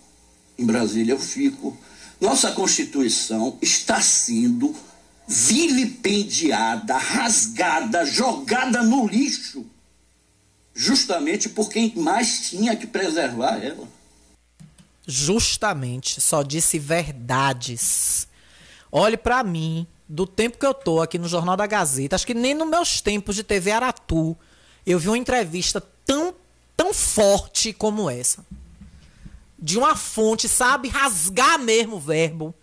Em Brasília eu fico. Nossa Constituição está sendo vilipendiada, rasgada, jogada no lixo. Justamente por quem mais tinha que preservar ela. Justamente, só disse verdades. Olhe pra mim, do tempo que eu tô aqui no Jornal da Gazeta, acho que nem nos meus tempos de TV Aratu, eu vi uma entrevista tão, tão forte como essa. De uma fonte, sabe, rasgar mesmo o verbo.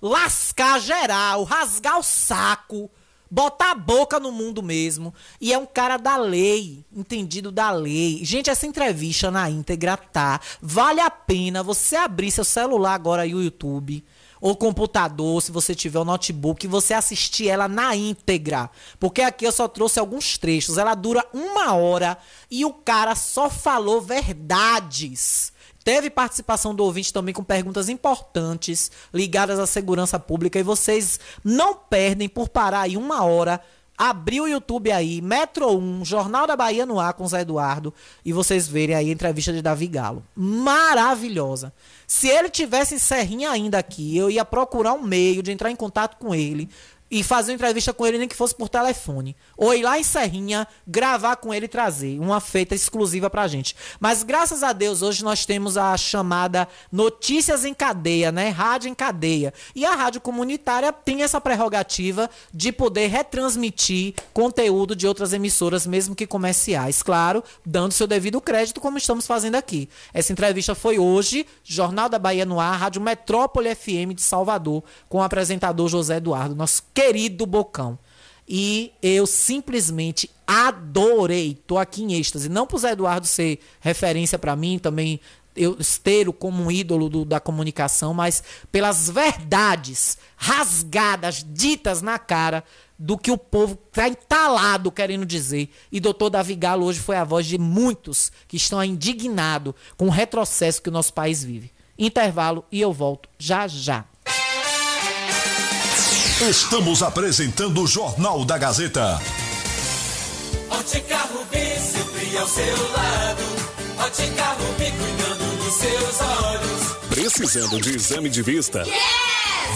Lascar geral, rasgar o saco, botar a boca no mundo mesmo. E é um cara da lei, entendido da lei. Gente, essa entrevista na íntegra tá. Vale a pena você abrir seu celular agora aí o YouTube ou computador, se você tiver o notebook, você assistir ela na íntegra. Porque aqui eu só trouxe alguns trechos. Ela dura uma hora e o cara só falou verdades. Teve participação do ouvinte também com perguntas importantes ligadas à segurança pública e vocês não perdem por parar aí uma hora. Abrir o YouTube aí, Metro 1, Jornal da Bahia no ar com Zé Eduardo e vocês verem aí a entrevista de Davi Galo. Maravilhosa. Se ele tivesse em Serrinha ainda aqui, eu ia procurar um meio de entrar em contato com ele e fazer uma entrevista com ele, nem que fosse por telefone. Ou ir lá em Serrinha, gravar com ele e trazer uma feita exclusiva pra gente. Mas graças a Deus, hoje nós temos a chamada Notícias em Cadeia, né? Rádio em Cadeia. E a rádio comunitária tem essa prerrogativa de poder retransmitir conteúdo de outras emissoras, mesmo que comerciais. Claro, dando seu devido crédito, como estamos fazendo aqui. Essa entrevista foi hoje, Jornal da Bahia no Ar, Rádio Metrópole FM de Salvador, com o apresentador José Eduardo, nosso querido Bocão. E eu simplesmente adorei. Tô aqui em êxtase. Não pro Zé Eduardo ser referência para mim, também eu ter como um ídolo do, da comunicação, mas pelas verdades rasgadas, ditas na cara do que o povo está entalado querendo dizer. E doutor Davi Galo hoje foi a voz de muitos que estão indignados com o retrocesso que o nosso país vive. Intervalo e eu volto já já. Estamos apresentando o Jornal da Gazeta. Ótica Rubi, sempre ao seu lado. Ótica Rubi, cuidando dos seus olhos. Precisando de exame de vista?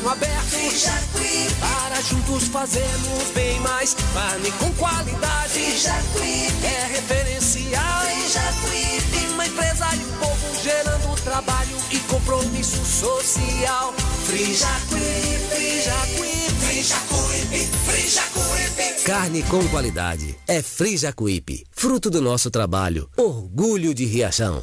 caminho aberto. Para juntos fazermos bem mais. Carne com qualidade, é referencial. Uma empresa e um povo gerando trabalho e compromisso social. Frijacuípe, Frijacuípe, Frijacuípe, Frijacuípe. Carne com qualidade. É Frijacuípe. Fruto do nosso trabalho. Orgulho de Riachão.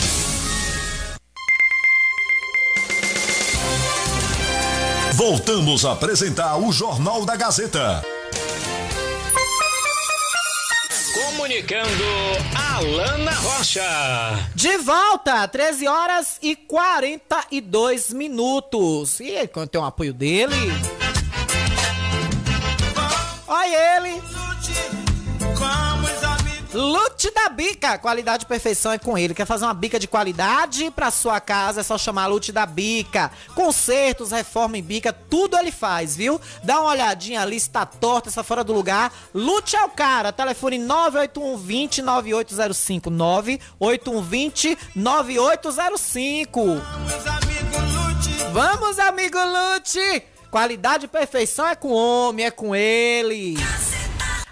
Voltamos a apresentar o Jornal da Gazeta. Comunicando Alana Rocha. De volta, 13 horas e 42 minutos. E ele, quando tem o apoio dele. Olha ele. Lute da Bica, qualidade e perfeição é com ele. Quer fazer uma bica de qualidade para sua casa? É só chamar Lute da Bica. Consertos, reforma em bica, tudo ele faz, viu? Dá uma olhadinha ali, está torta, está fora do lugar. Lute é o cara. Telefone 98120 9805 98120 9805. Vamos, amigo Lute. Qualidade e perfeição é com o homem, é com ele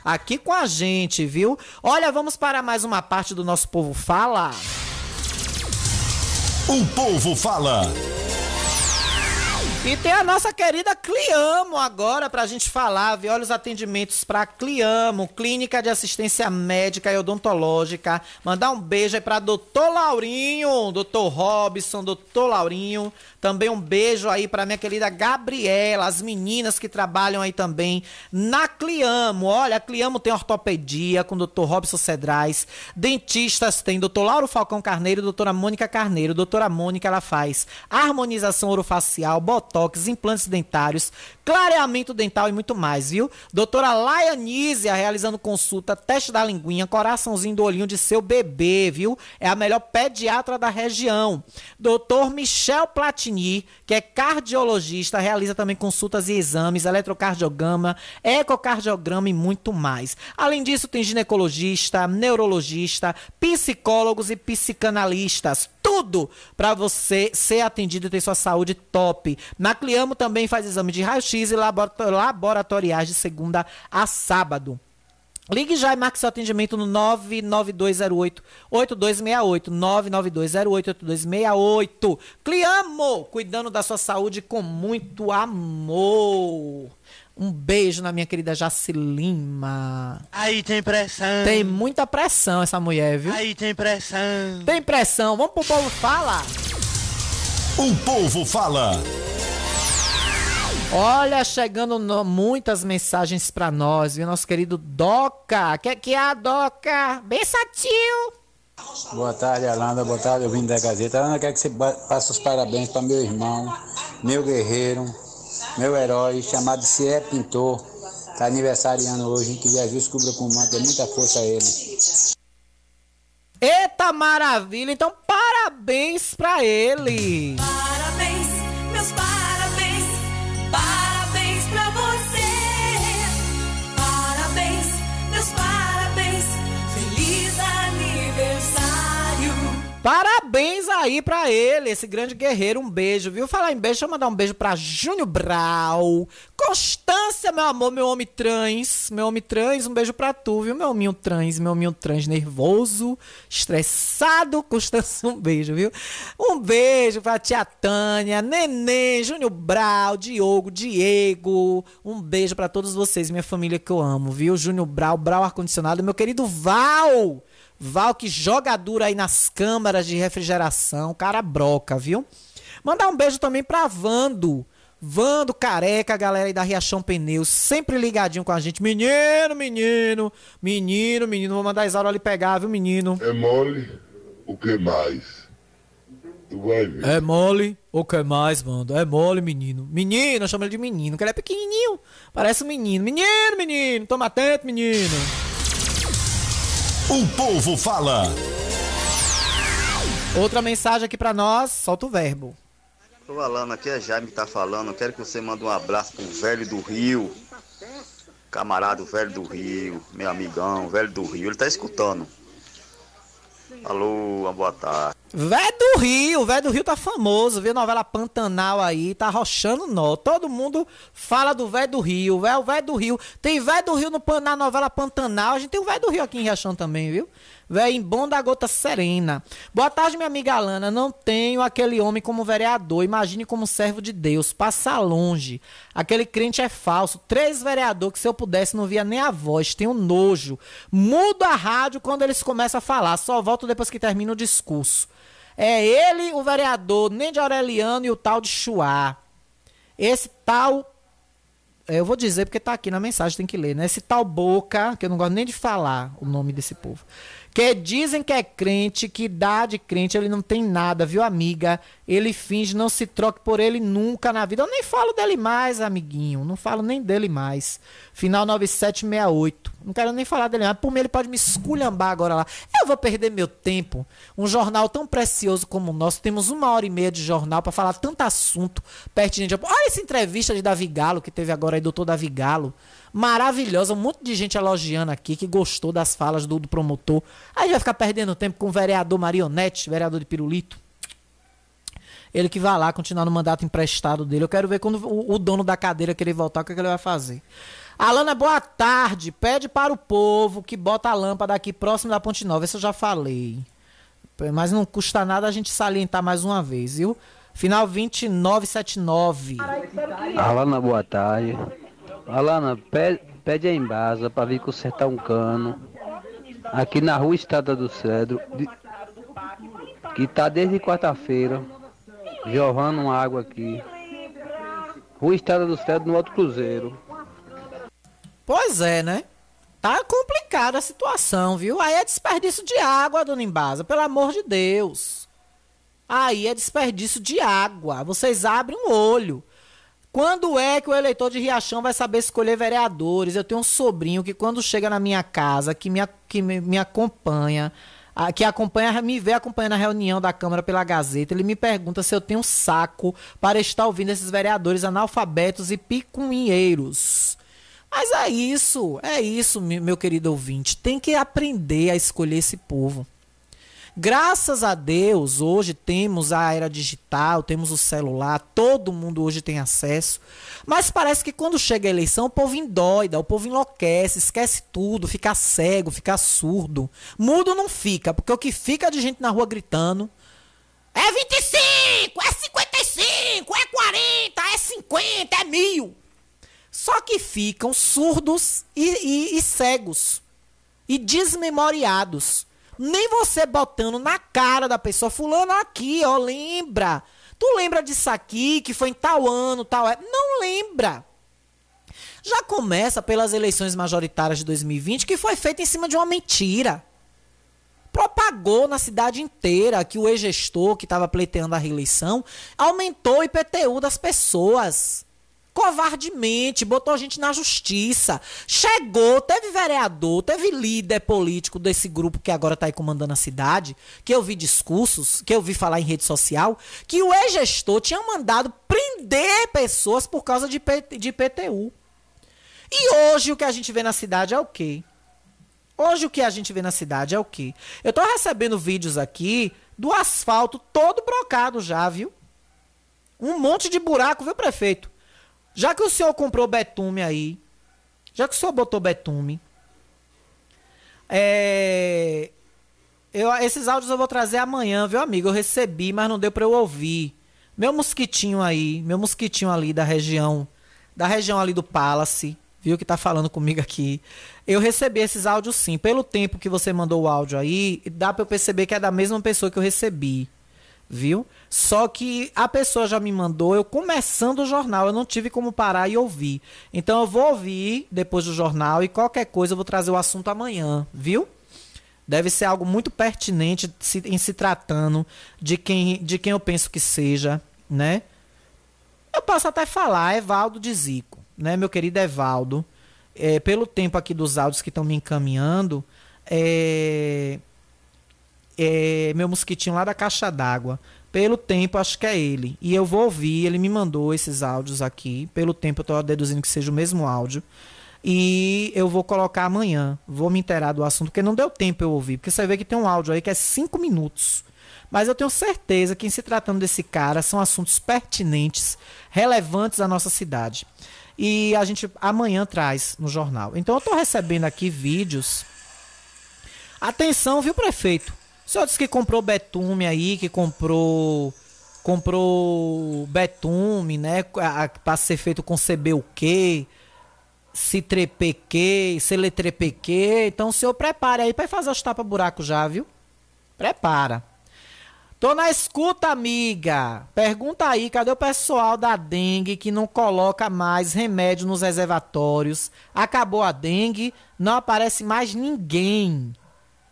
aqui com a gente, viu? Olha, vamos para mais uma parte do nosso povo fala. O povo fala. E tem a nossa querida Cliamo agora pra gente falar, viu? Olha os atendimentos pra Cliamo, Clínica de Assistência Médica e Odontológica. Mandar um beijo aí pra doutor Laurinho, doutor Robson, doutor Laurinho. Também um beijo aí pra minha querida Gabriela, as meninas que trabalham aí também na Cliamo. Olha, a Cliamo tem ortopedia com doutor Robson Cedrais. Dentistas tem doutor Lauro Falcão Carneiro e doutora Mônica Carneiro. Doutora Mônica, ela faz harmonização orofacial, botox, implantes dentários, clareamento dental e muito mais, viu? Doutora Laianísia realizando consulta, teste da linguinha, coraçãozinho do olhinho de seu bebê, viu? É a melhor pediatra da região. Doutor Michel Platini, que é cardiologista, realiza também consultas e exames, eletrocardiograma, ecocardiograma e muito mais. Além disso, tem ginecologista, neurologista, psicólogos e psicanalistas. Tudo para você ser atendido e ter sua saúde top. Na Cliamo também faz exame de raio-x e laboratoriais de segunda a sábado. Ligue já e marque seu atendimento no 99208-8268. 99208-8268. Cliamo, cuidando da sua saúde com muito amor. Um beijo na minha querida Jacilima. Aí tem pressão. Tem muita pressão essa mulher, viu? Aí tem pressão. Tem pressão. Vamos pro povo fala. O povo fala. Olha, chegando no, muitas mensagens para nós, viu? Nosso querido Doca. Que que é a Doca? Bençatil. Boa tarde, Alanda. Boa tarde, ouvindo da Gazeta. Alanda, quero que você passe os parabéns para meu irmão, meu guerreiro, meu herói, chamado Cié Pintor. Tá aniversariando hoje, que Jesus cubra com manto, dê muita força a ele. Eita maravilha! Então, parabéns para ele! Parabéns, meus parabéns, Parabéns aí pra ele, esse grande guerreiro. Um beijo, viu? Falar em beijo, deixa eu mandar um beijo pra Júnior Brau. Constância, meu amor, meu homem trans. Meu homem trans, um beijo pra tu, viu? Meu hominho trans, meu hominho trans nervoso, estressado. Constância, um beijo, viu? Um beijo pra tia Tânia, Nenê, Júnior Brau, Diogo, Diego. Um beijo pra todos vocês, minha família que eu amo, viu? Júnior Brau, Brau Ar-Condicionado, meu querido Val. Val que joga dura aí nas câmaras de refrigeração, cara broca, viu? Mandar um beijo também pra Vando. Vando Careca, galera aí da Riachão Pneus, sempre ligadinho com a gente. Menino, menino, menino, menino. Vou mandar a Isaura ali pegar, viu, menino? É mole o que mais? Tu vai ver. É mole o que mais, mano? É mole, menino. Menino, eu chamo ele de menino, que ele é pequenininho. Parece um menino. Menino, menino, toma atento, menino. O povo fala. Outra mensagem aqui pra nós, solta o verbo. Tô Alana, aqui é Jaime que tá falando. Quero que você mande um abraço pro velho do Rio. Camarada, velho do Rio, meu amigão, velho do Rio. Ele tá escutando. Alô, uma boa tarde. Véio do Rio, Véio do Rio tá famoso, viu? Novela Pantanal aí, tá rochando nó. Todo mundo fala do Véio do Rio, véio, o Véio do Rio. Tem Véio do Rio no, na novela Pantanal, a gente tem o Véio do Rio aqui em Riachão também, viu? Véio em bom da gota serena. Boa tarde, minha amiga Alana. Não tenho aquele homem como vereador. Imagine como servo de Deus. Passa longe. Aquele crente é falso. Três vereadores que se eu pudesse não via nem a voz. Tenho nojo. Mudo a rádio quando eles começam a falar. Só volto depois que termina o discurso. É ele, o vereador, nem de Aureliano e o tal de Chuá. Esse tal. é, Eu vou dizer porque tá aqui na mensagem, tem que ler, né? Esse tal Boca, que eu não gosto nem de falar o nome desse povo. Que dizem que é crente, que dá de crente, ele não tem nada, viu, amiga? Ele finge, não se troque por ele nunca na vida. Eu nem falo dele mais, amiguinho. Não falo nem dele mais. Final 9768. Não quero nem falar dele mais. Por mim, ele pode me esculhambar agora lá. Eu vou perder meu tempo. Um jornal tão precioso como o nosso. Temos uma hora e meia de jornal para falar tanto assunto pertinente. Olha essa entrevista de Davi Galo que teve agora aí, doutor Davi Galo maravilhosa, um monte de gente elogiando aqui, que gostou das falas do, do promotor. Aí vai ficar perdendo tempo com o vereador Marionete, vereador de Pirulito. Ele que vai lá continuar no mandato emprestado dele. Eu quero ver quando o, o dono da cadeira querer voltar, o que, é que ele vai fazer. Alana, boa tarde. Pede para o povo que bota a lâmpada aqui próximo da Ponte Nova. Isso eu já falei. Mas não custa nada a gente salientar mais uma vez, viu? Final 2979. Alana, boa tarde. Alana, pede, pede a Embasa para vir consertar um cano aqui na rua Estrada do Cedro, de, que tá desde quarta-feira, jorrando água aqui. Rua Estrada do Cedro no Alto Cruzeiro. Pois é, né? Tá complicada a situação, viu? Aí é desperdício de água, dona Embasa, pelo amor de Deus. Aí é desperdício de água. Vocês abrem um olho. Quando é que o eleitor de Riachão vai saber escolher vereadores? Eu tenho um sobrinho que quando chega na minha casa, que me, que me, me acompanha, que acompanha, me vê acompanhando a reunião da Câmara pela Gazeta, ele me pergunta se eu tenho saco para estar ouvindo esses vereadores analfabetos e picunheiros. Mas é isso, é isso, meu querido ouvinte. Tem que aprender a escolher esse povo. Graças a Deus, hoje temos a era digital, temos o celular, todo mundo hoje tem acesso. Mas parece que quando chega a eleição, o povo endoida, o povo enlouquece, esquece tudo, fica cego, fica surdo. Mudo não fica, porque o que fica de gente na rua gritando é 25, é 55, é 40, é 50, é mil. Só que ficam surdos e, e, e cegos e desmemoriados. Nem você botando na cara da pessoa, fulano aqui, ó, lembra. Tu lembra disso aqui, que foi em tal ano, tal é? Não lembra. Já começa pelas eleições majoritárias de 2020, que foi feita em cima de uma mentira. Propagou na cidade inteira que o ex-gestor que estava pleiteando a reeleição aumentou o IPTU das pessoas covardemente, botou a gente na justiça. Chegou, teve vereador, teve líder político desse grupo que agora está aí comandando a cidade, que eu vi discursos, que eu vi falar em rede social, que o ex-gestor tinha mandado prender pessoas por causa de, de IPTU. E hoje o que a gente vê na cidade é o quê? Hoje o que a gente vê na cidade é o quê? Eu tô recebendo vídeos aqui do asfalto todo brocado já, viu? Um monte de buraco, viu, prefeito? Já que o senhor comprou betume aí, já que o senhor botou betume, é, eu, esses áudios eu vou trazer amanhã, viu, amigo? Eu recebi, mas não deu para eu ouvir. Meu mosquitinho aí, meu mosquitinho ali da região, da região ali do Palace, viu, que tá falando comigo aqui. Eu recebi esses áudios sim. Pelo tempo que você mandou o áudio aí, dá para eu perceber que é da mesma pessoa que eu recebi viu? Só que a pessoa já me mandou, eu começando o jornal, eu não tive como parar e ouvir. Então eu vou ouvir depois do jornal e qualquer coisa eu vou trazer o assunto amanhã, viu? Deve ser algo muito pertinente em se tratando de quem, de quem eu penso que seja, né? Eu posso até falar, Evaldo de Zico, né? Meu querido Evaldo, é, pelo tempo aqui dos áudios que estão me encaminhando, é, é, meu mosquitinho lá da caixa d'água. Pelo tempo, acho que é ele. E eu vou ouvir, ele me mandou esses áudios aqui. Pelo tempo, eu estou deduzindo que seja o mesmo áudio. E eu vou colocar amanhã. Vou me inteirar do assunto, porque não deu tempo eu ouvir. Porque você vê que tem um áudio aí que é cinco minutos. Mas eu tenho certeza que, em se tratando desse cara, são assuntos pertinentes, relevantes à nossa cidade. E a gente amanhã traz no jornal. Então eu estou recebendo aqui vídeos. Atenção, viu, prefeito? Senhor disse que comprou betume aí, que comprou. Comprou betume, né? Para ser feito com CB o quê? Citrepeque, Celetrepeque. Então o senhor prepare aí para fazer os tapa-buraco já, viu? Prepara. Tô na escuta, amiga. Pergunta aí, cadê o pessoal da dengue que não coloca mais remédio nos reservatórios? Acabou a dengue, não aparece mais ninguém.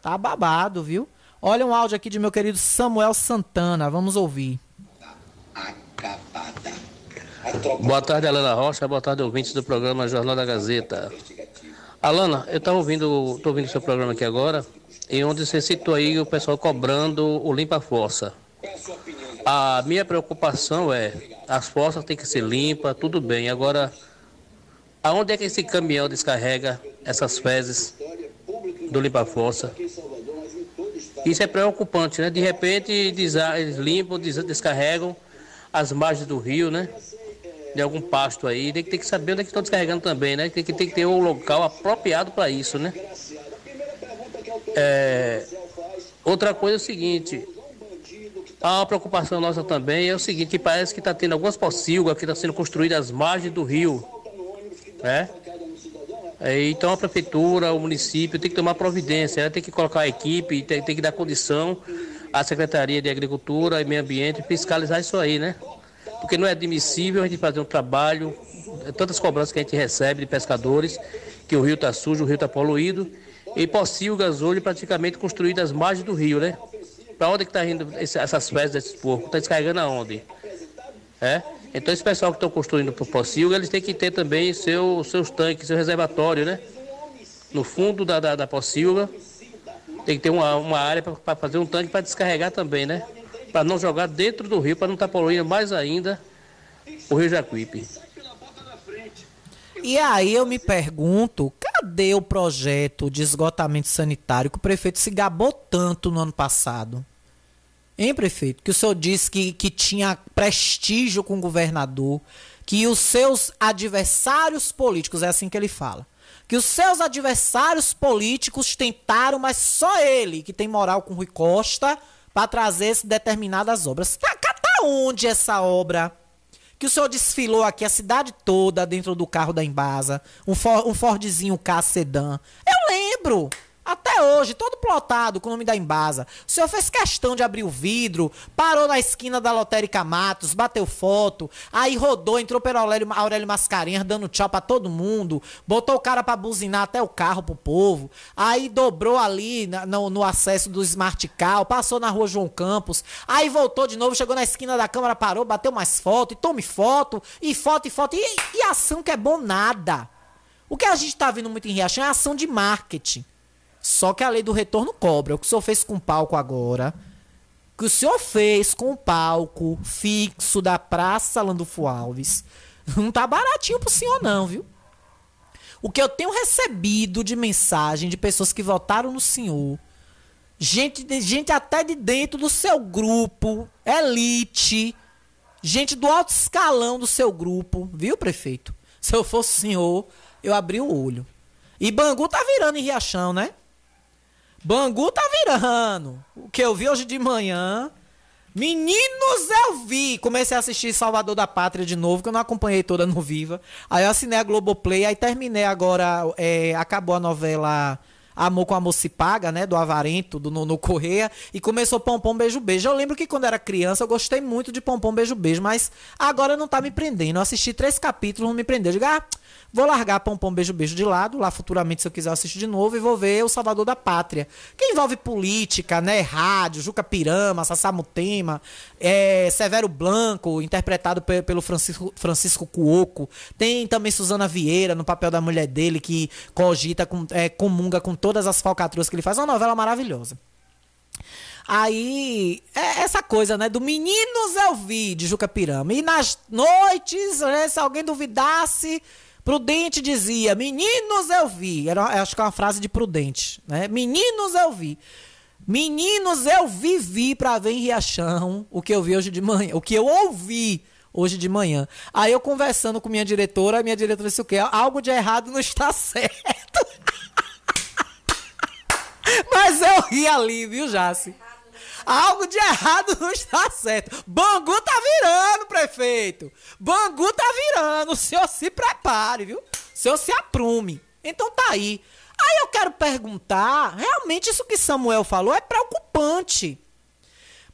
Tá babado, viu? Olha um áudio aqui de meu querido Samuel Santana. Vamos ouvir. Boa tarde, Alana Rocha. Boa tarde, ouvintes do programa Jornal da Gazeta. Alana, eu estava ouvindo, tô ouvindo seu programa aqui agora, e onde você citou aí o pessoal cobrando o limpa-força. A minha preocupação é, as forças têm que ser limpas, tudo bem. Agora, aonde é que esse caminhão descarrega essas fezes do limpa-força? Isso é preocupante, né? De repente eles limpam, descarregam as margens do rio, né? De algum pasto aí. Tem que, tem que saber onde é que estão descarregando também, né? Tem que, tem que ter um local apropriado para isso, né? É... Outra coisa é o seguinte, uma preocupação nossa também é o seguinte, que parece que está tendo algumas pocilgas que estão tá sendo construídas às margens do rio. Né? É, então a prefeitura, o município tem que tomar providência, né? tem que colocar a equipe, tem, tem que dar condição à Secretaria de Agricultura e Meio Ambiente fiscalizar isso aí, né? Porque não é admissível a gente fazer um trabalho, tantas cobranças que a gente recebe de pescadores, que o rio está sujo, o rio está poluído, e pocilgas hoje praticamente construídas às margens do rio, né? Para onde que tá indo essas fezes desses porcos? Está descarregando aonde? É? Então esse pessoal que estão construindo por Pocilga, eles têm que ter também seu, seus tanques, seu reservatório, né? No fundo da, da, da Pocilga, tem que ter uma, uma área para fazer um tanque para descarregar também, né? Para não jogar dentro do rio, para não estar tá poluindo mais ainda o Rio Jacuípe. E aí eu me pergunto, cadê o projeto de esgotamento sanitário que o prefeito se gabou tanto no ano passado? Hein, prefeito? Que o senhor disse que, que tinha prestígio com o governador, que os seus adversários políticos, é assim que ele fala, que os seus adversários políticos tentaram, mas só ele, que tem moral com Rui Costa, para trazer determinadas obras. Tá, tá onde essa obra? que o senhor desfilou aqui a cidade toda dentro do carro da Embasa, um, For, um Fordzinho K Sedan. Eu lembro. Até hoje, todo plotado com o nome da Embasa. O senhor fez questão de abrir o vidro, parou na esquina da Lotérica Matos, bateu foto, aí rodou, entrou pelo Aurélio, Aurélio Mascarenhas, dando tchau pra todo mundo, botou o cara pra buzinar até o carro pro povo, aí dobrou ali na, no, no, acesso do Smart Car, passou na rua João Campos, aí voltou de novo, chegou na esquina da Câmara, parou, bateu mais foto, e tome foto, e foto, e foto, e, e ação que é bom nada. O que a gente tá vendo muito em Riachão é ação de marketing. Só que a lei do retorno cobra. O que o senhor fez com o palco agora, que o senhor fez com o palco fixo da Praça Landulfo Alves, não tá baratinho pro senhor não, viu? O que eu tenho recebido de mensagem de pessoas que votaram no senhor, gente, gente até de dentro do seu grupo, elite, gente do alto escalão do seu grupo, viu, prefeito? Se eu fosse o senhor, eu abri o olho. E Bangu tá virando em Riachão, né? Bangu tá virando. O que eu vi hoje de manhã. Meninos, eu vi! Comecei a assistir Salvador da Pátria de novo, que eu não acompanhei toda no Viva. Aí eu assinei a Globoplay, aí terminei agora. É, acabou a novela Amor com Amor se Paga, né? Do Avarento, do Nono Correia. E começou Pompom Beijo Beijo. Eu lembro que quando era criança eu gostei muito de Pompom Beijo Beijo, mas agora não tá me prendendo. Eu assisti três capítulos, não me prendeu. Eu digo, ah, Vou largar Pão Beijo Beijo de lado, lá futuramente, se eu quiser, assistir de novo, e vou ver O Salvador da Pátria. Que envolve política, né? Rádio, Juca Pirama, Sassamutema, é, Severo Blanco, interpretado pelo Francisco, Francisco Cuoco. Tem também Suzana Vieira no papel da mulher dele, que cogita, com, é, comunga com todas as falcatruas que ele faz. Uma novela maravilhosa. Aí, é essa coisa, né? Do Meninos Eu Vi, de Juca Pirama. E nas noites, né, se alguém duvidasse Prudente dizia: Meninos eu vi. Era, acho que é uma frase de Prudente, né? Meninos eu vi. Meninos eu vivi para ver em Riachão o que eu vi hoje de manhã, o que eu ouvi hoje de manhã. Aí eu conversando com minha diretora, minha diretora disse o quê? Algo de errado não está certo. Mas eu ri ali, viu, Jace? Algo de errado não está certo. Bangu tá virando, prefeito. Bangu tá virando. O senhor se prepare, viu? O senhor se aprume. Então tá aí. Aí eu quero perguntar, realmente isso que Samuel falou é preocupante.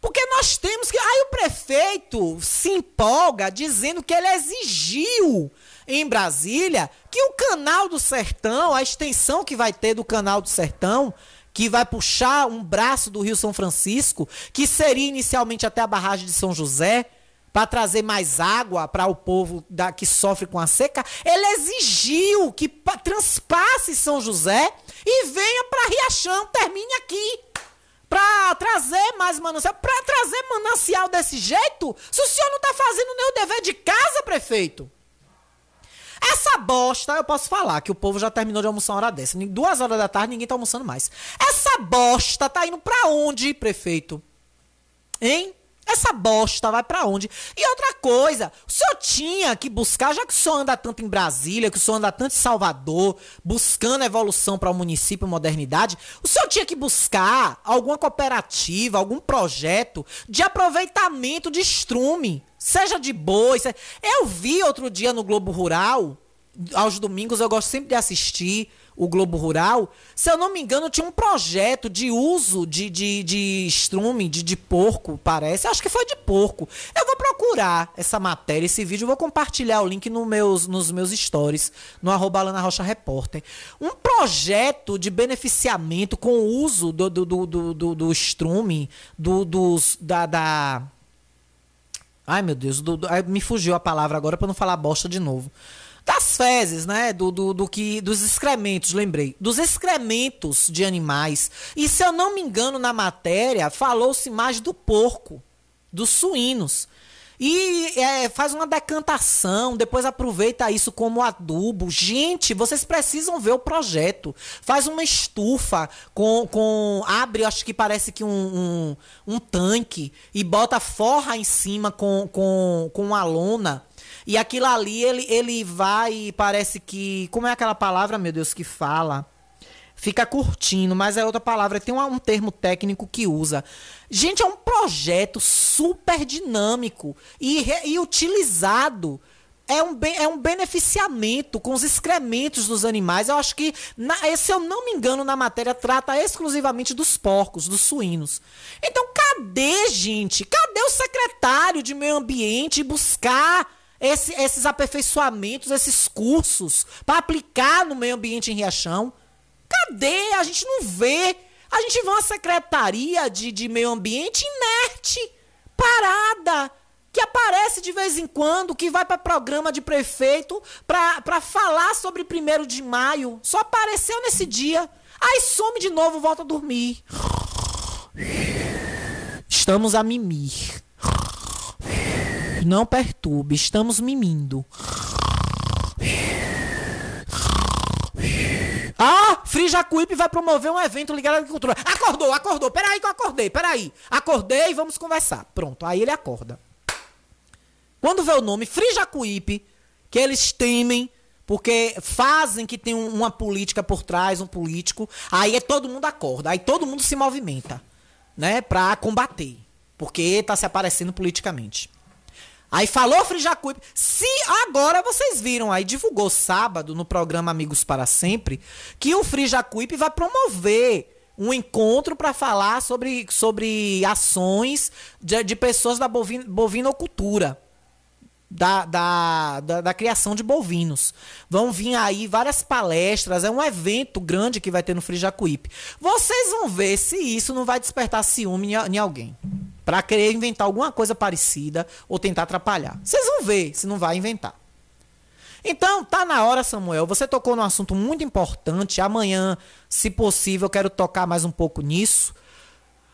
Porque nós temos que. Aí o prefeito se empolga dizendo que ele exigiu em Brasília que o canal do Sertão, a extensão que vai ter do canal do Sertão, que vai puxar um braço do Rio São Francisco, que seria inicialmente até a barragem de São José, para trazer mais água para o povo da, que sofre com a seca, ele exigiu que pa- transpasse São José e venha para Riachão, termine aqui. Para trazer mais manancial, para trazer manancial desse jeito, se o senhor não tá fazendo nem o dever de casa, prefeito. Essa bosta, eu posso falar que o povo já terminou de almoçar uma hora dessa. Duas horas da tarde, ninguém tá almoçando mais. Essa bosta tá indo pra onde, prefeito? Hein? Essa bosta vai pra onde? E outra coisa, o senhor tinha que buscar, já que o senhor anda tanto em Brasília, que o senhor anda tanto em Salvador, buscando evolução para o município, modernidade, o senhor tinha que buscar alguma cooperativa, algum projeto de aproveitamento de estrume, seja de boi. se- Eu vi outro dia no Globo Rural, aos domingos eu gosto sempre de assistir o Globo Rural. Se eu não me engano, tinha um projeto de uso de, de, de estrume, de, de porco, parece. Acho que foi de porco. Eu vou procurar essa matéria, esse vídeo, vou compartilhar o link no meus, nos meus stories, no arroba Alana Rocha Repórter. Um projeto de beneficiamento com o uso do, do, do, do, do, do estrume, do, dos, da, da... Ai, meu Deus, do- do- me fugiu a palavra agora pra não falar bosta de novo. Das fezes, né? Do, do, do que. Dos excrementos, lembrei. Dos excrementos de animais. E se eu não me engano, na matéria, falou-se mais do porco, dos suínos. E é, faz uma decantação, depois aproveita isso como adubo. Gente, vocês precisam ver o projeto. Faz uma estufa com. com abre, acho que parece que um, um, um tanque e bota forra em cima com, com, com uma lona. E aquilo ali, ele, ele vai, parece que. Como é aquela palavra, meu Deus, que fala? Fica curtindo, mas é outra palavra. Tem um, um termo técnico que usa. Gente, é um projeto super dinâmico e, e utilizado. É um, é um beneficiamento com os excrementos dos animais. Eu acho que, na- se eu não me engano, na matéria trata exclusivamente dos porcos, dos suínos. Então, cadê, gente? Cadê o secretário de meio ambiente buscar esse- esses aperfeiçoamentos, esses cursos para aplicar no meio ambiente em Riachão? Cadê? A gente não vê. A gente vê uma secretaria de, de meio ambiente inerte, parada, que aparece de vez em quando, que vai para programa de prefeito para falar sobre 1 de maio. Só apareceu nesse dia. Aí some de novo, volta a dormir. Estamos a mimir. Não perturbe, estamos mimindo. Ah, Free Jacuípe vai promover um evento ligado à agricultura. Acordou, acordou. Peraí que eu acordei, peraí. Acordei e vamos conversar. Pronto, aí ele acorda. Quando vê o nome Free Jacuípe, que eles temem, porque fazem que tem um- uma política por trás, um político, aí é todo mundo acorda, aí todo mundo se movimenta, né, pra combater, porque tá se aparecendo politicamente. Aí falou Frijacuípe. Se agora vocês viram aí, divulgou sábado no programa Amigos para Sempre, que o Frijacuípe vai promover um encontro para falar sobre, sobre ações de, de pessoas da bovin, bovinocultura. Da, da, da, da criação de bovinos. Vão vir aí várias palestras, é um evento grande que vai ter no Frijacuípe. Vocês vão ver se isso não vai despertar ciúme em, em alguém. Pra querer inventar alguma coisa parecida ou tentar atrapalhar. Vocês vão ver se não vai inventar. Então, tá na hora, Samuel. Você tocou num assunto muito importante. Amanhã, se possível, eu quero tocar mais um pouco nisso.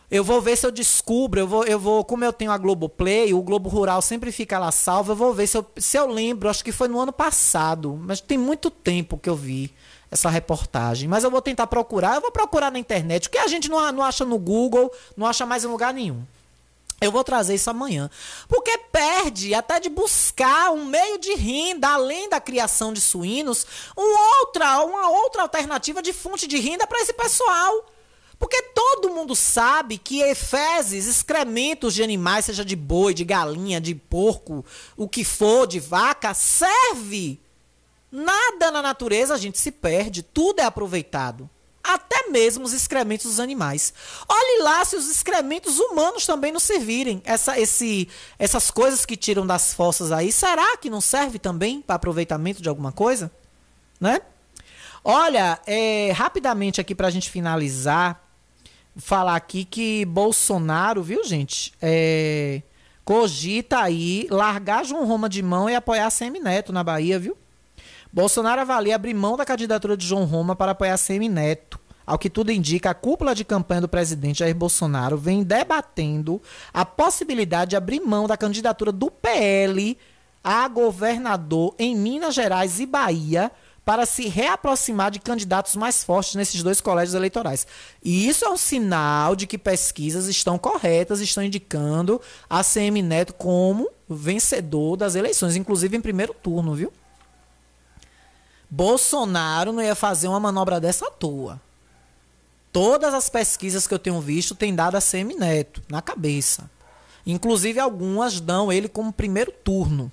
Eu vou ver se eu descubro, eu vou, eu vou, como eu tenho a Globoplay, o Globo Rural sempre fica lá salvo, eu vou ver se eu, se eu lembro, acho que foi no ano passado, mas tem muito tempo que eu vi essa reportagem. Mas eu vou tentar procurar, eu vou procurar na internet, o que a gente não, não acha no Google, não acha mais em lugar nenhum. Eu vou trazer isso amanhã. Porque perde até de buscar um meio de renda, além da criação de suínos, um outra, uma outra alternativa de fonte de renda para esse pessoal. Porque todo mundo sabe que fezes, excrementos de animais, seja de boi, de galinha, de porco, o que for, de vaca, serve. Nada na natureza a gente se perde, tudo é aproveitado. Até mesmo os excrementos dos animais. Olhe lá se os excrementos humanos também não servirem. Essa, esse, essas coisas que tiram das fossas aí, será que não serve também para aproveitamento de alguma coisa? Né? Olha, é, rapidamente aqui para a gente finalizar, falar aqui que Bolsonaro, viu, gente? É, cogita aí largar João Roma de mão e apoiar Semineto na Bahia, viu? Bolsonaro avalia abrir mão da candidatura de João Roma para apoiar Semineto. Ao que tudo indica, a cúpula de campanha do presidente Jair Bolsonaro vem debatendo a possibilidade de abrir mão da candidatura do PL a governador em Minas Gerais e Bahia para se reaproximar de candidatos mais fortes nesses dois colégios eleitorais. E isso é um sinal de que pesquisas estão corretas, estão indicando a CM Neto como vencedor das eleições, inclusive em primeiro turno, viu? Bolsonaro não ia fazer uma manobra dessa à toa. Todas as pesquisas que eu tenho visto têm dado a Semineto na cabeça. Inclusive algumas dão ele como primeiro turno.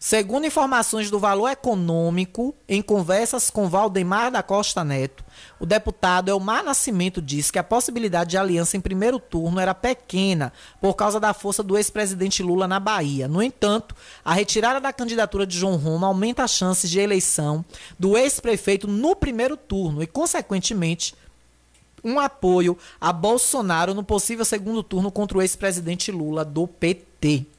Segundo informações do Valor Econômico, em conversas com Valdemar da Costa Neto, o deputado Elmar Nascimento disse que a possibilidade de aliança em primeiro turno era pequena por causa da força do ex-presidente Lula na Bahia. No entanto, a retirada da candidatura de João Roma aumenta as chances de eleição do ex-prefeito no primeiro turno e, consequentemente, um apoio a Bolsonaro no possível segundo turno contra o ex-presidente Lula do PT.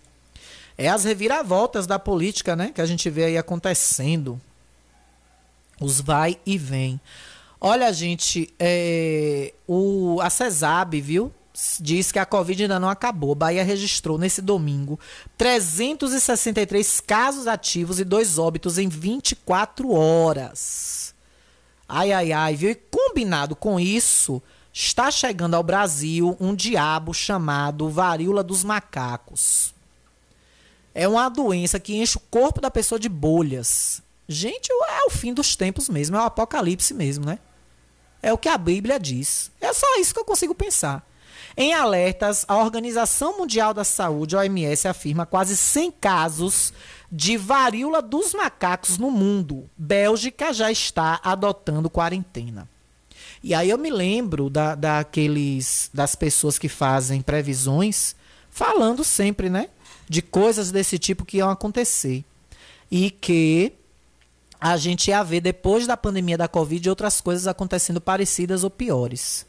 É as reviravoltas da política, né? Que a gente vê aí acontecendo. Os vai e vem. Olha, gente, é, o, a CESAB, viu? Diz que a Covid ainda não acabou. Bahia registrou nesse domingo 363 casos ativos e dois óbitos em 24 horas. Ai, ai, ai, viu? E combinado com isso, está chegando ao Brasil um diabo chamado varíola dos macacos. É uma doença que enche o corpo da pessoa de bolhas. Gente, é o fim dos tempos mesmo, é o apocalipse mesmo, né? É o que a Bíblia diz. É só isso que eu consigo pensar. Em alertas, a Organização Mundial da Saúde, OMS, afirma quase 100 casos de varíola dos macacos no mundo. Bélgica já está adotando quarentena. E aí eu me lembro da, daqueles, das pessoas que fazem previsões, falando sempre, né? De coisas desse tipo que iam acontecer. E que a gente ia ver depois da pandemia da Covid outras coisas acontecendo parecidas ou piores.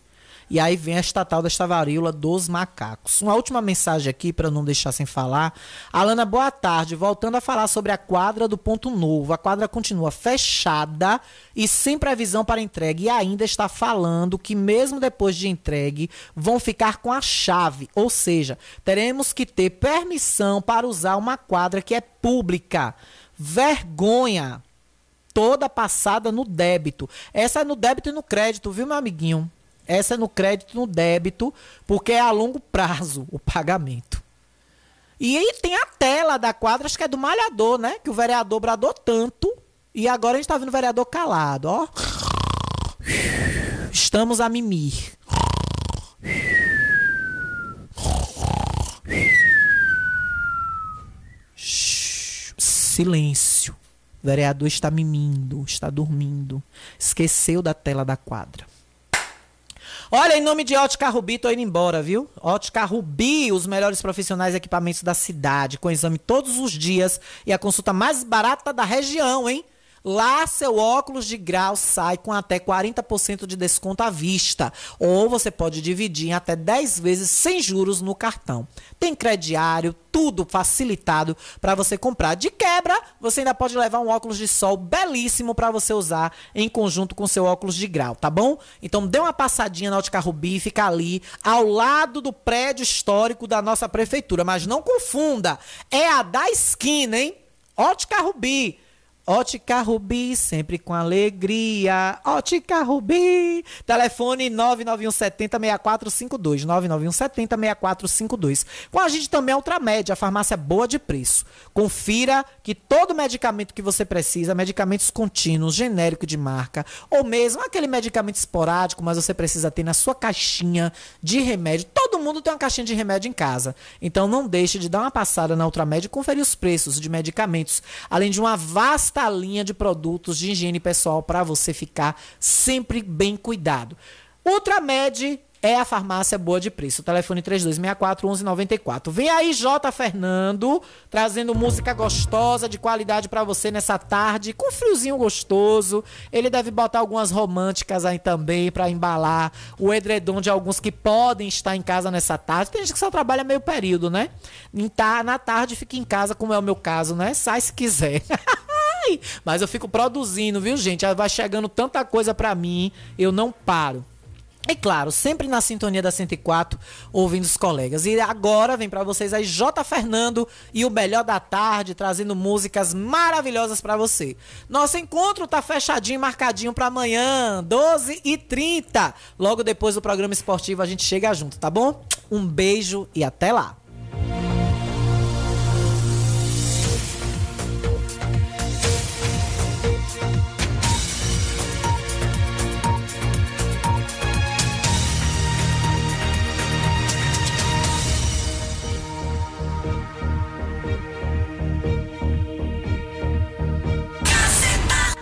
E aí vem a estatal desta varíola dos macacos. Uma última mensagem aqui, para não deixar sem falar. Alana, boa tarde. Voltando a falar sobre a quadra do Ponto Novo. A quadra continua fechada e sem previsão para entrega. E ainda está falando que, mesmo depois de entregue, vão ficar com a chave. Ou seja, teremos que ter permissão para usar uma quadra que é pública. Vergonha! Toda passada no débito. Essa é no débito e no crédito, viu, meu amiguinho? Essa é no crédito no débito, porque é a longo prazo o pagamento. E aí tem a tela da quadra, acho que é do malhador, né? Que o vereador bradou tanto. E agora a gente tá vendo o vereador calado, ó. Estamos a mimir. Silêncio. O vereador está mimindo, está dormindo. Esqueceu da tela da quadra. Olha, em nome de Ótica Rubi, tô indo embora, viu? Ótica Rubi, os melhores profissionais e equipamentos da cidade, com exame todos os dias e a consulta mais barata da região, hein? Lá seu óculos de grau sai com até 40% de desconto à vista. Ou você pode dividir em até 10 vezes sem juros no cartão. Tem crediário, tudo facilitado para você comprar. De quebra, você ainda pode levar um óculos de sol belíssimo para você usar em conjunto com seu óculos de grau, tá bom? Então dê uma passadinha na Ótica Rubi, fica ali ao lado do prédio histórico da nossa prefeitura. Mas não confunda, é a da esquina, hein? Ótica Rubi Ótica Rubi, sempre com alegria. Ótica Rubi. Telefone 991706452. 991706452. Com a gente também é Ultramed, a farmácia boa de preço. Confira que todo medicamento que você precisa, medicamentos contínuos, genérico de marca, ou mesmo aquele medicamento esporádico, mas você precisa ter na sua caixinha de remédio. Todo mundo tem uma caixinha de remédio em casa. Então não deixe de dar uma passada na Ultramed e conferir os preços de medicamentos, além de uma vasta esta linha de produtos de higiene pessoal para você ficar sempre bem cuidado. Ultramed é a farmácia boa de preço. O telefone 3264 1194. Vem aí J Fernando, trazendo música gostosa, de qualidade para você nessa tarde, com friozinho gostoso. Ele deve botar algumas românticas aí também para embalar o edredom de alguns que podem estar em casa nessa tarde. Tem gente que só trabalha meio período, né? Na tarde fica em casa, como é o meu caso, né? Sai se quiser. Mas eu fico produzindo, viu, gente? Vai chegando tanta coisa para mim, eu não paro. E claro, sempre na sintonia da 104, ouvindo os colegas. E agora vem para vocês aí J Fernando e o melhor da tarde, trazendo músicas maravilhosas para você. Nosso encontro tá fechadinho, marcadinho para amanhã, 12h30. Logo depois do programa esportivo a gente chega junto, tá bom? Um beijo e até lá.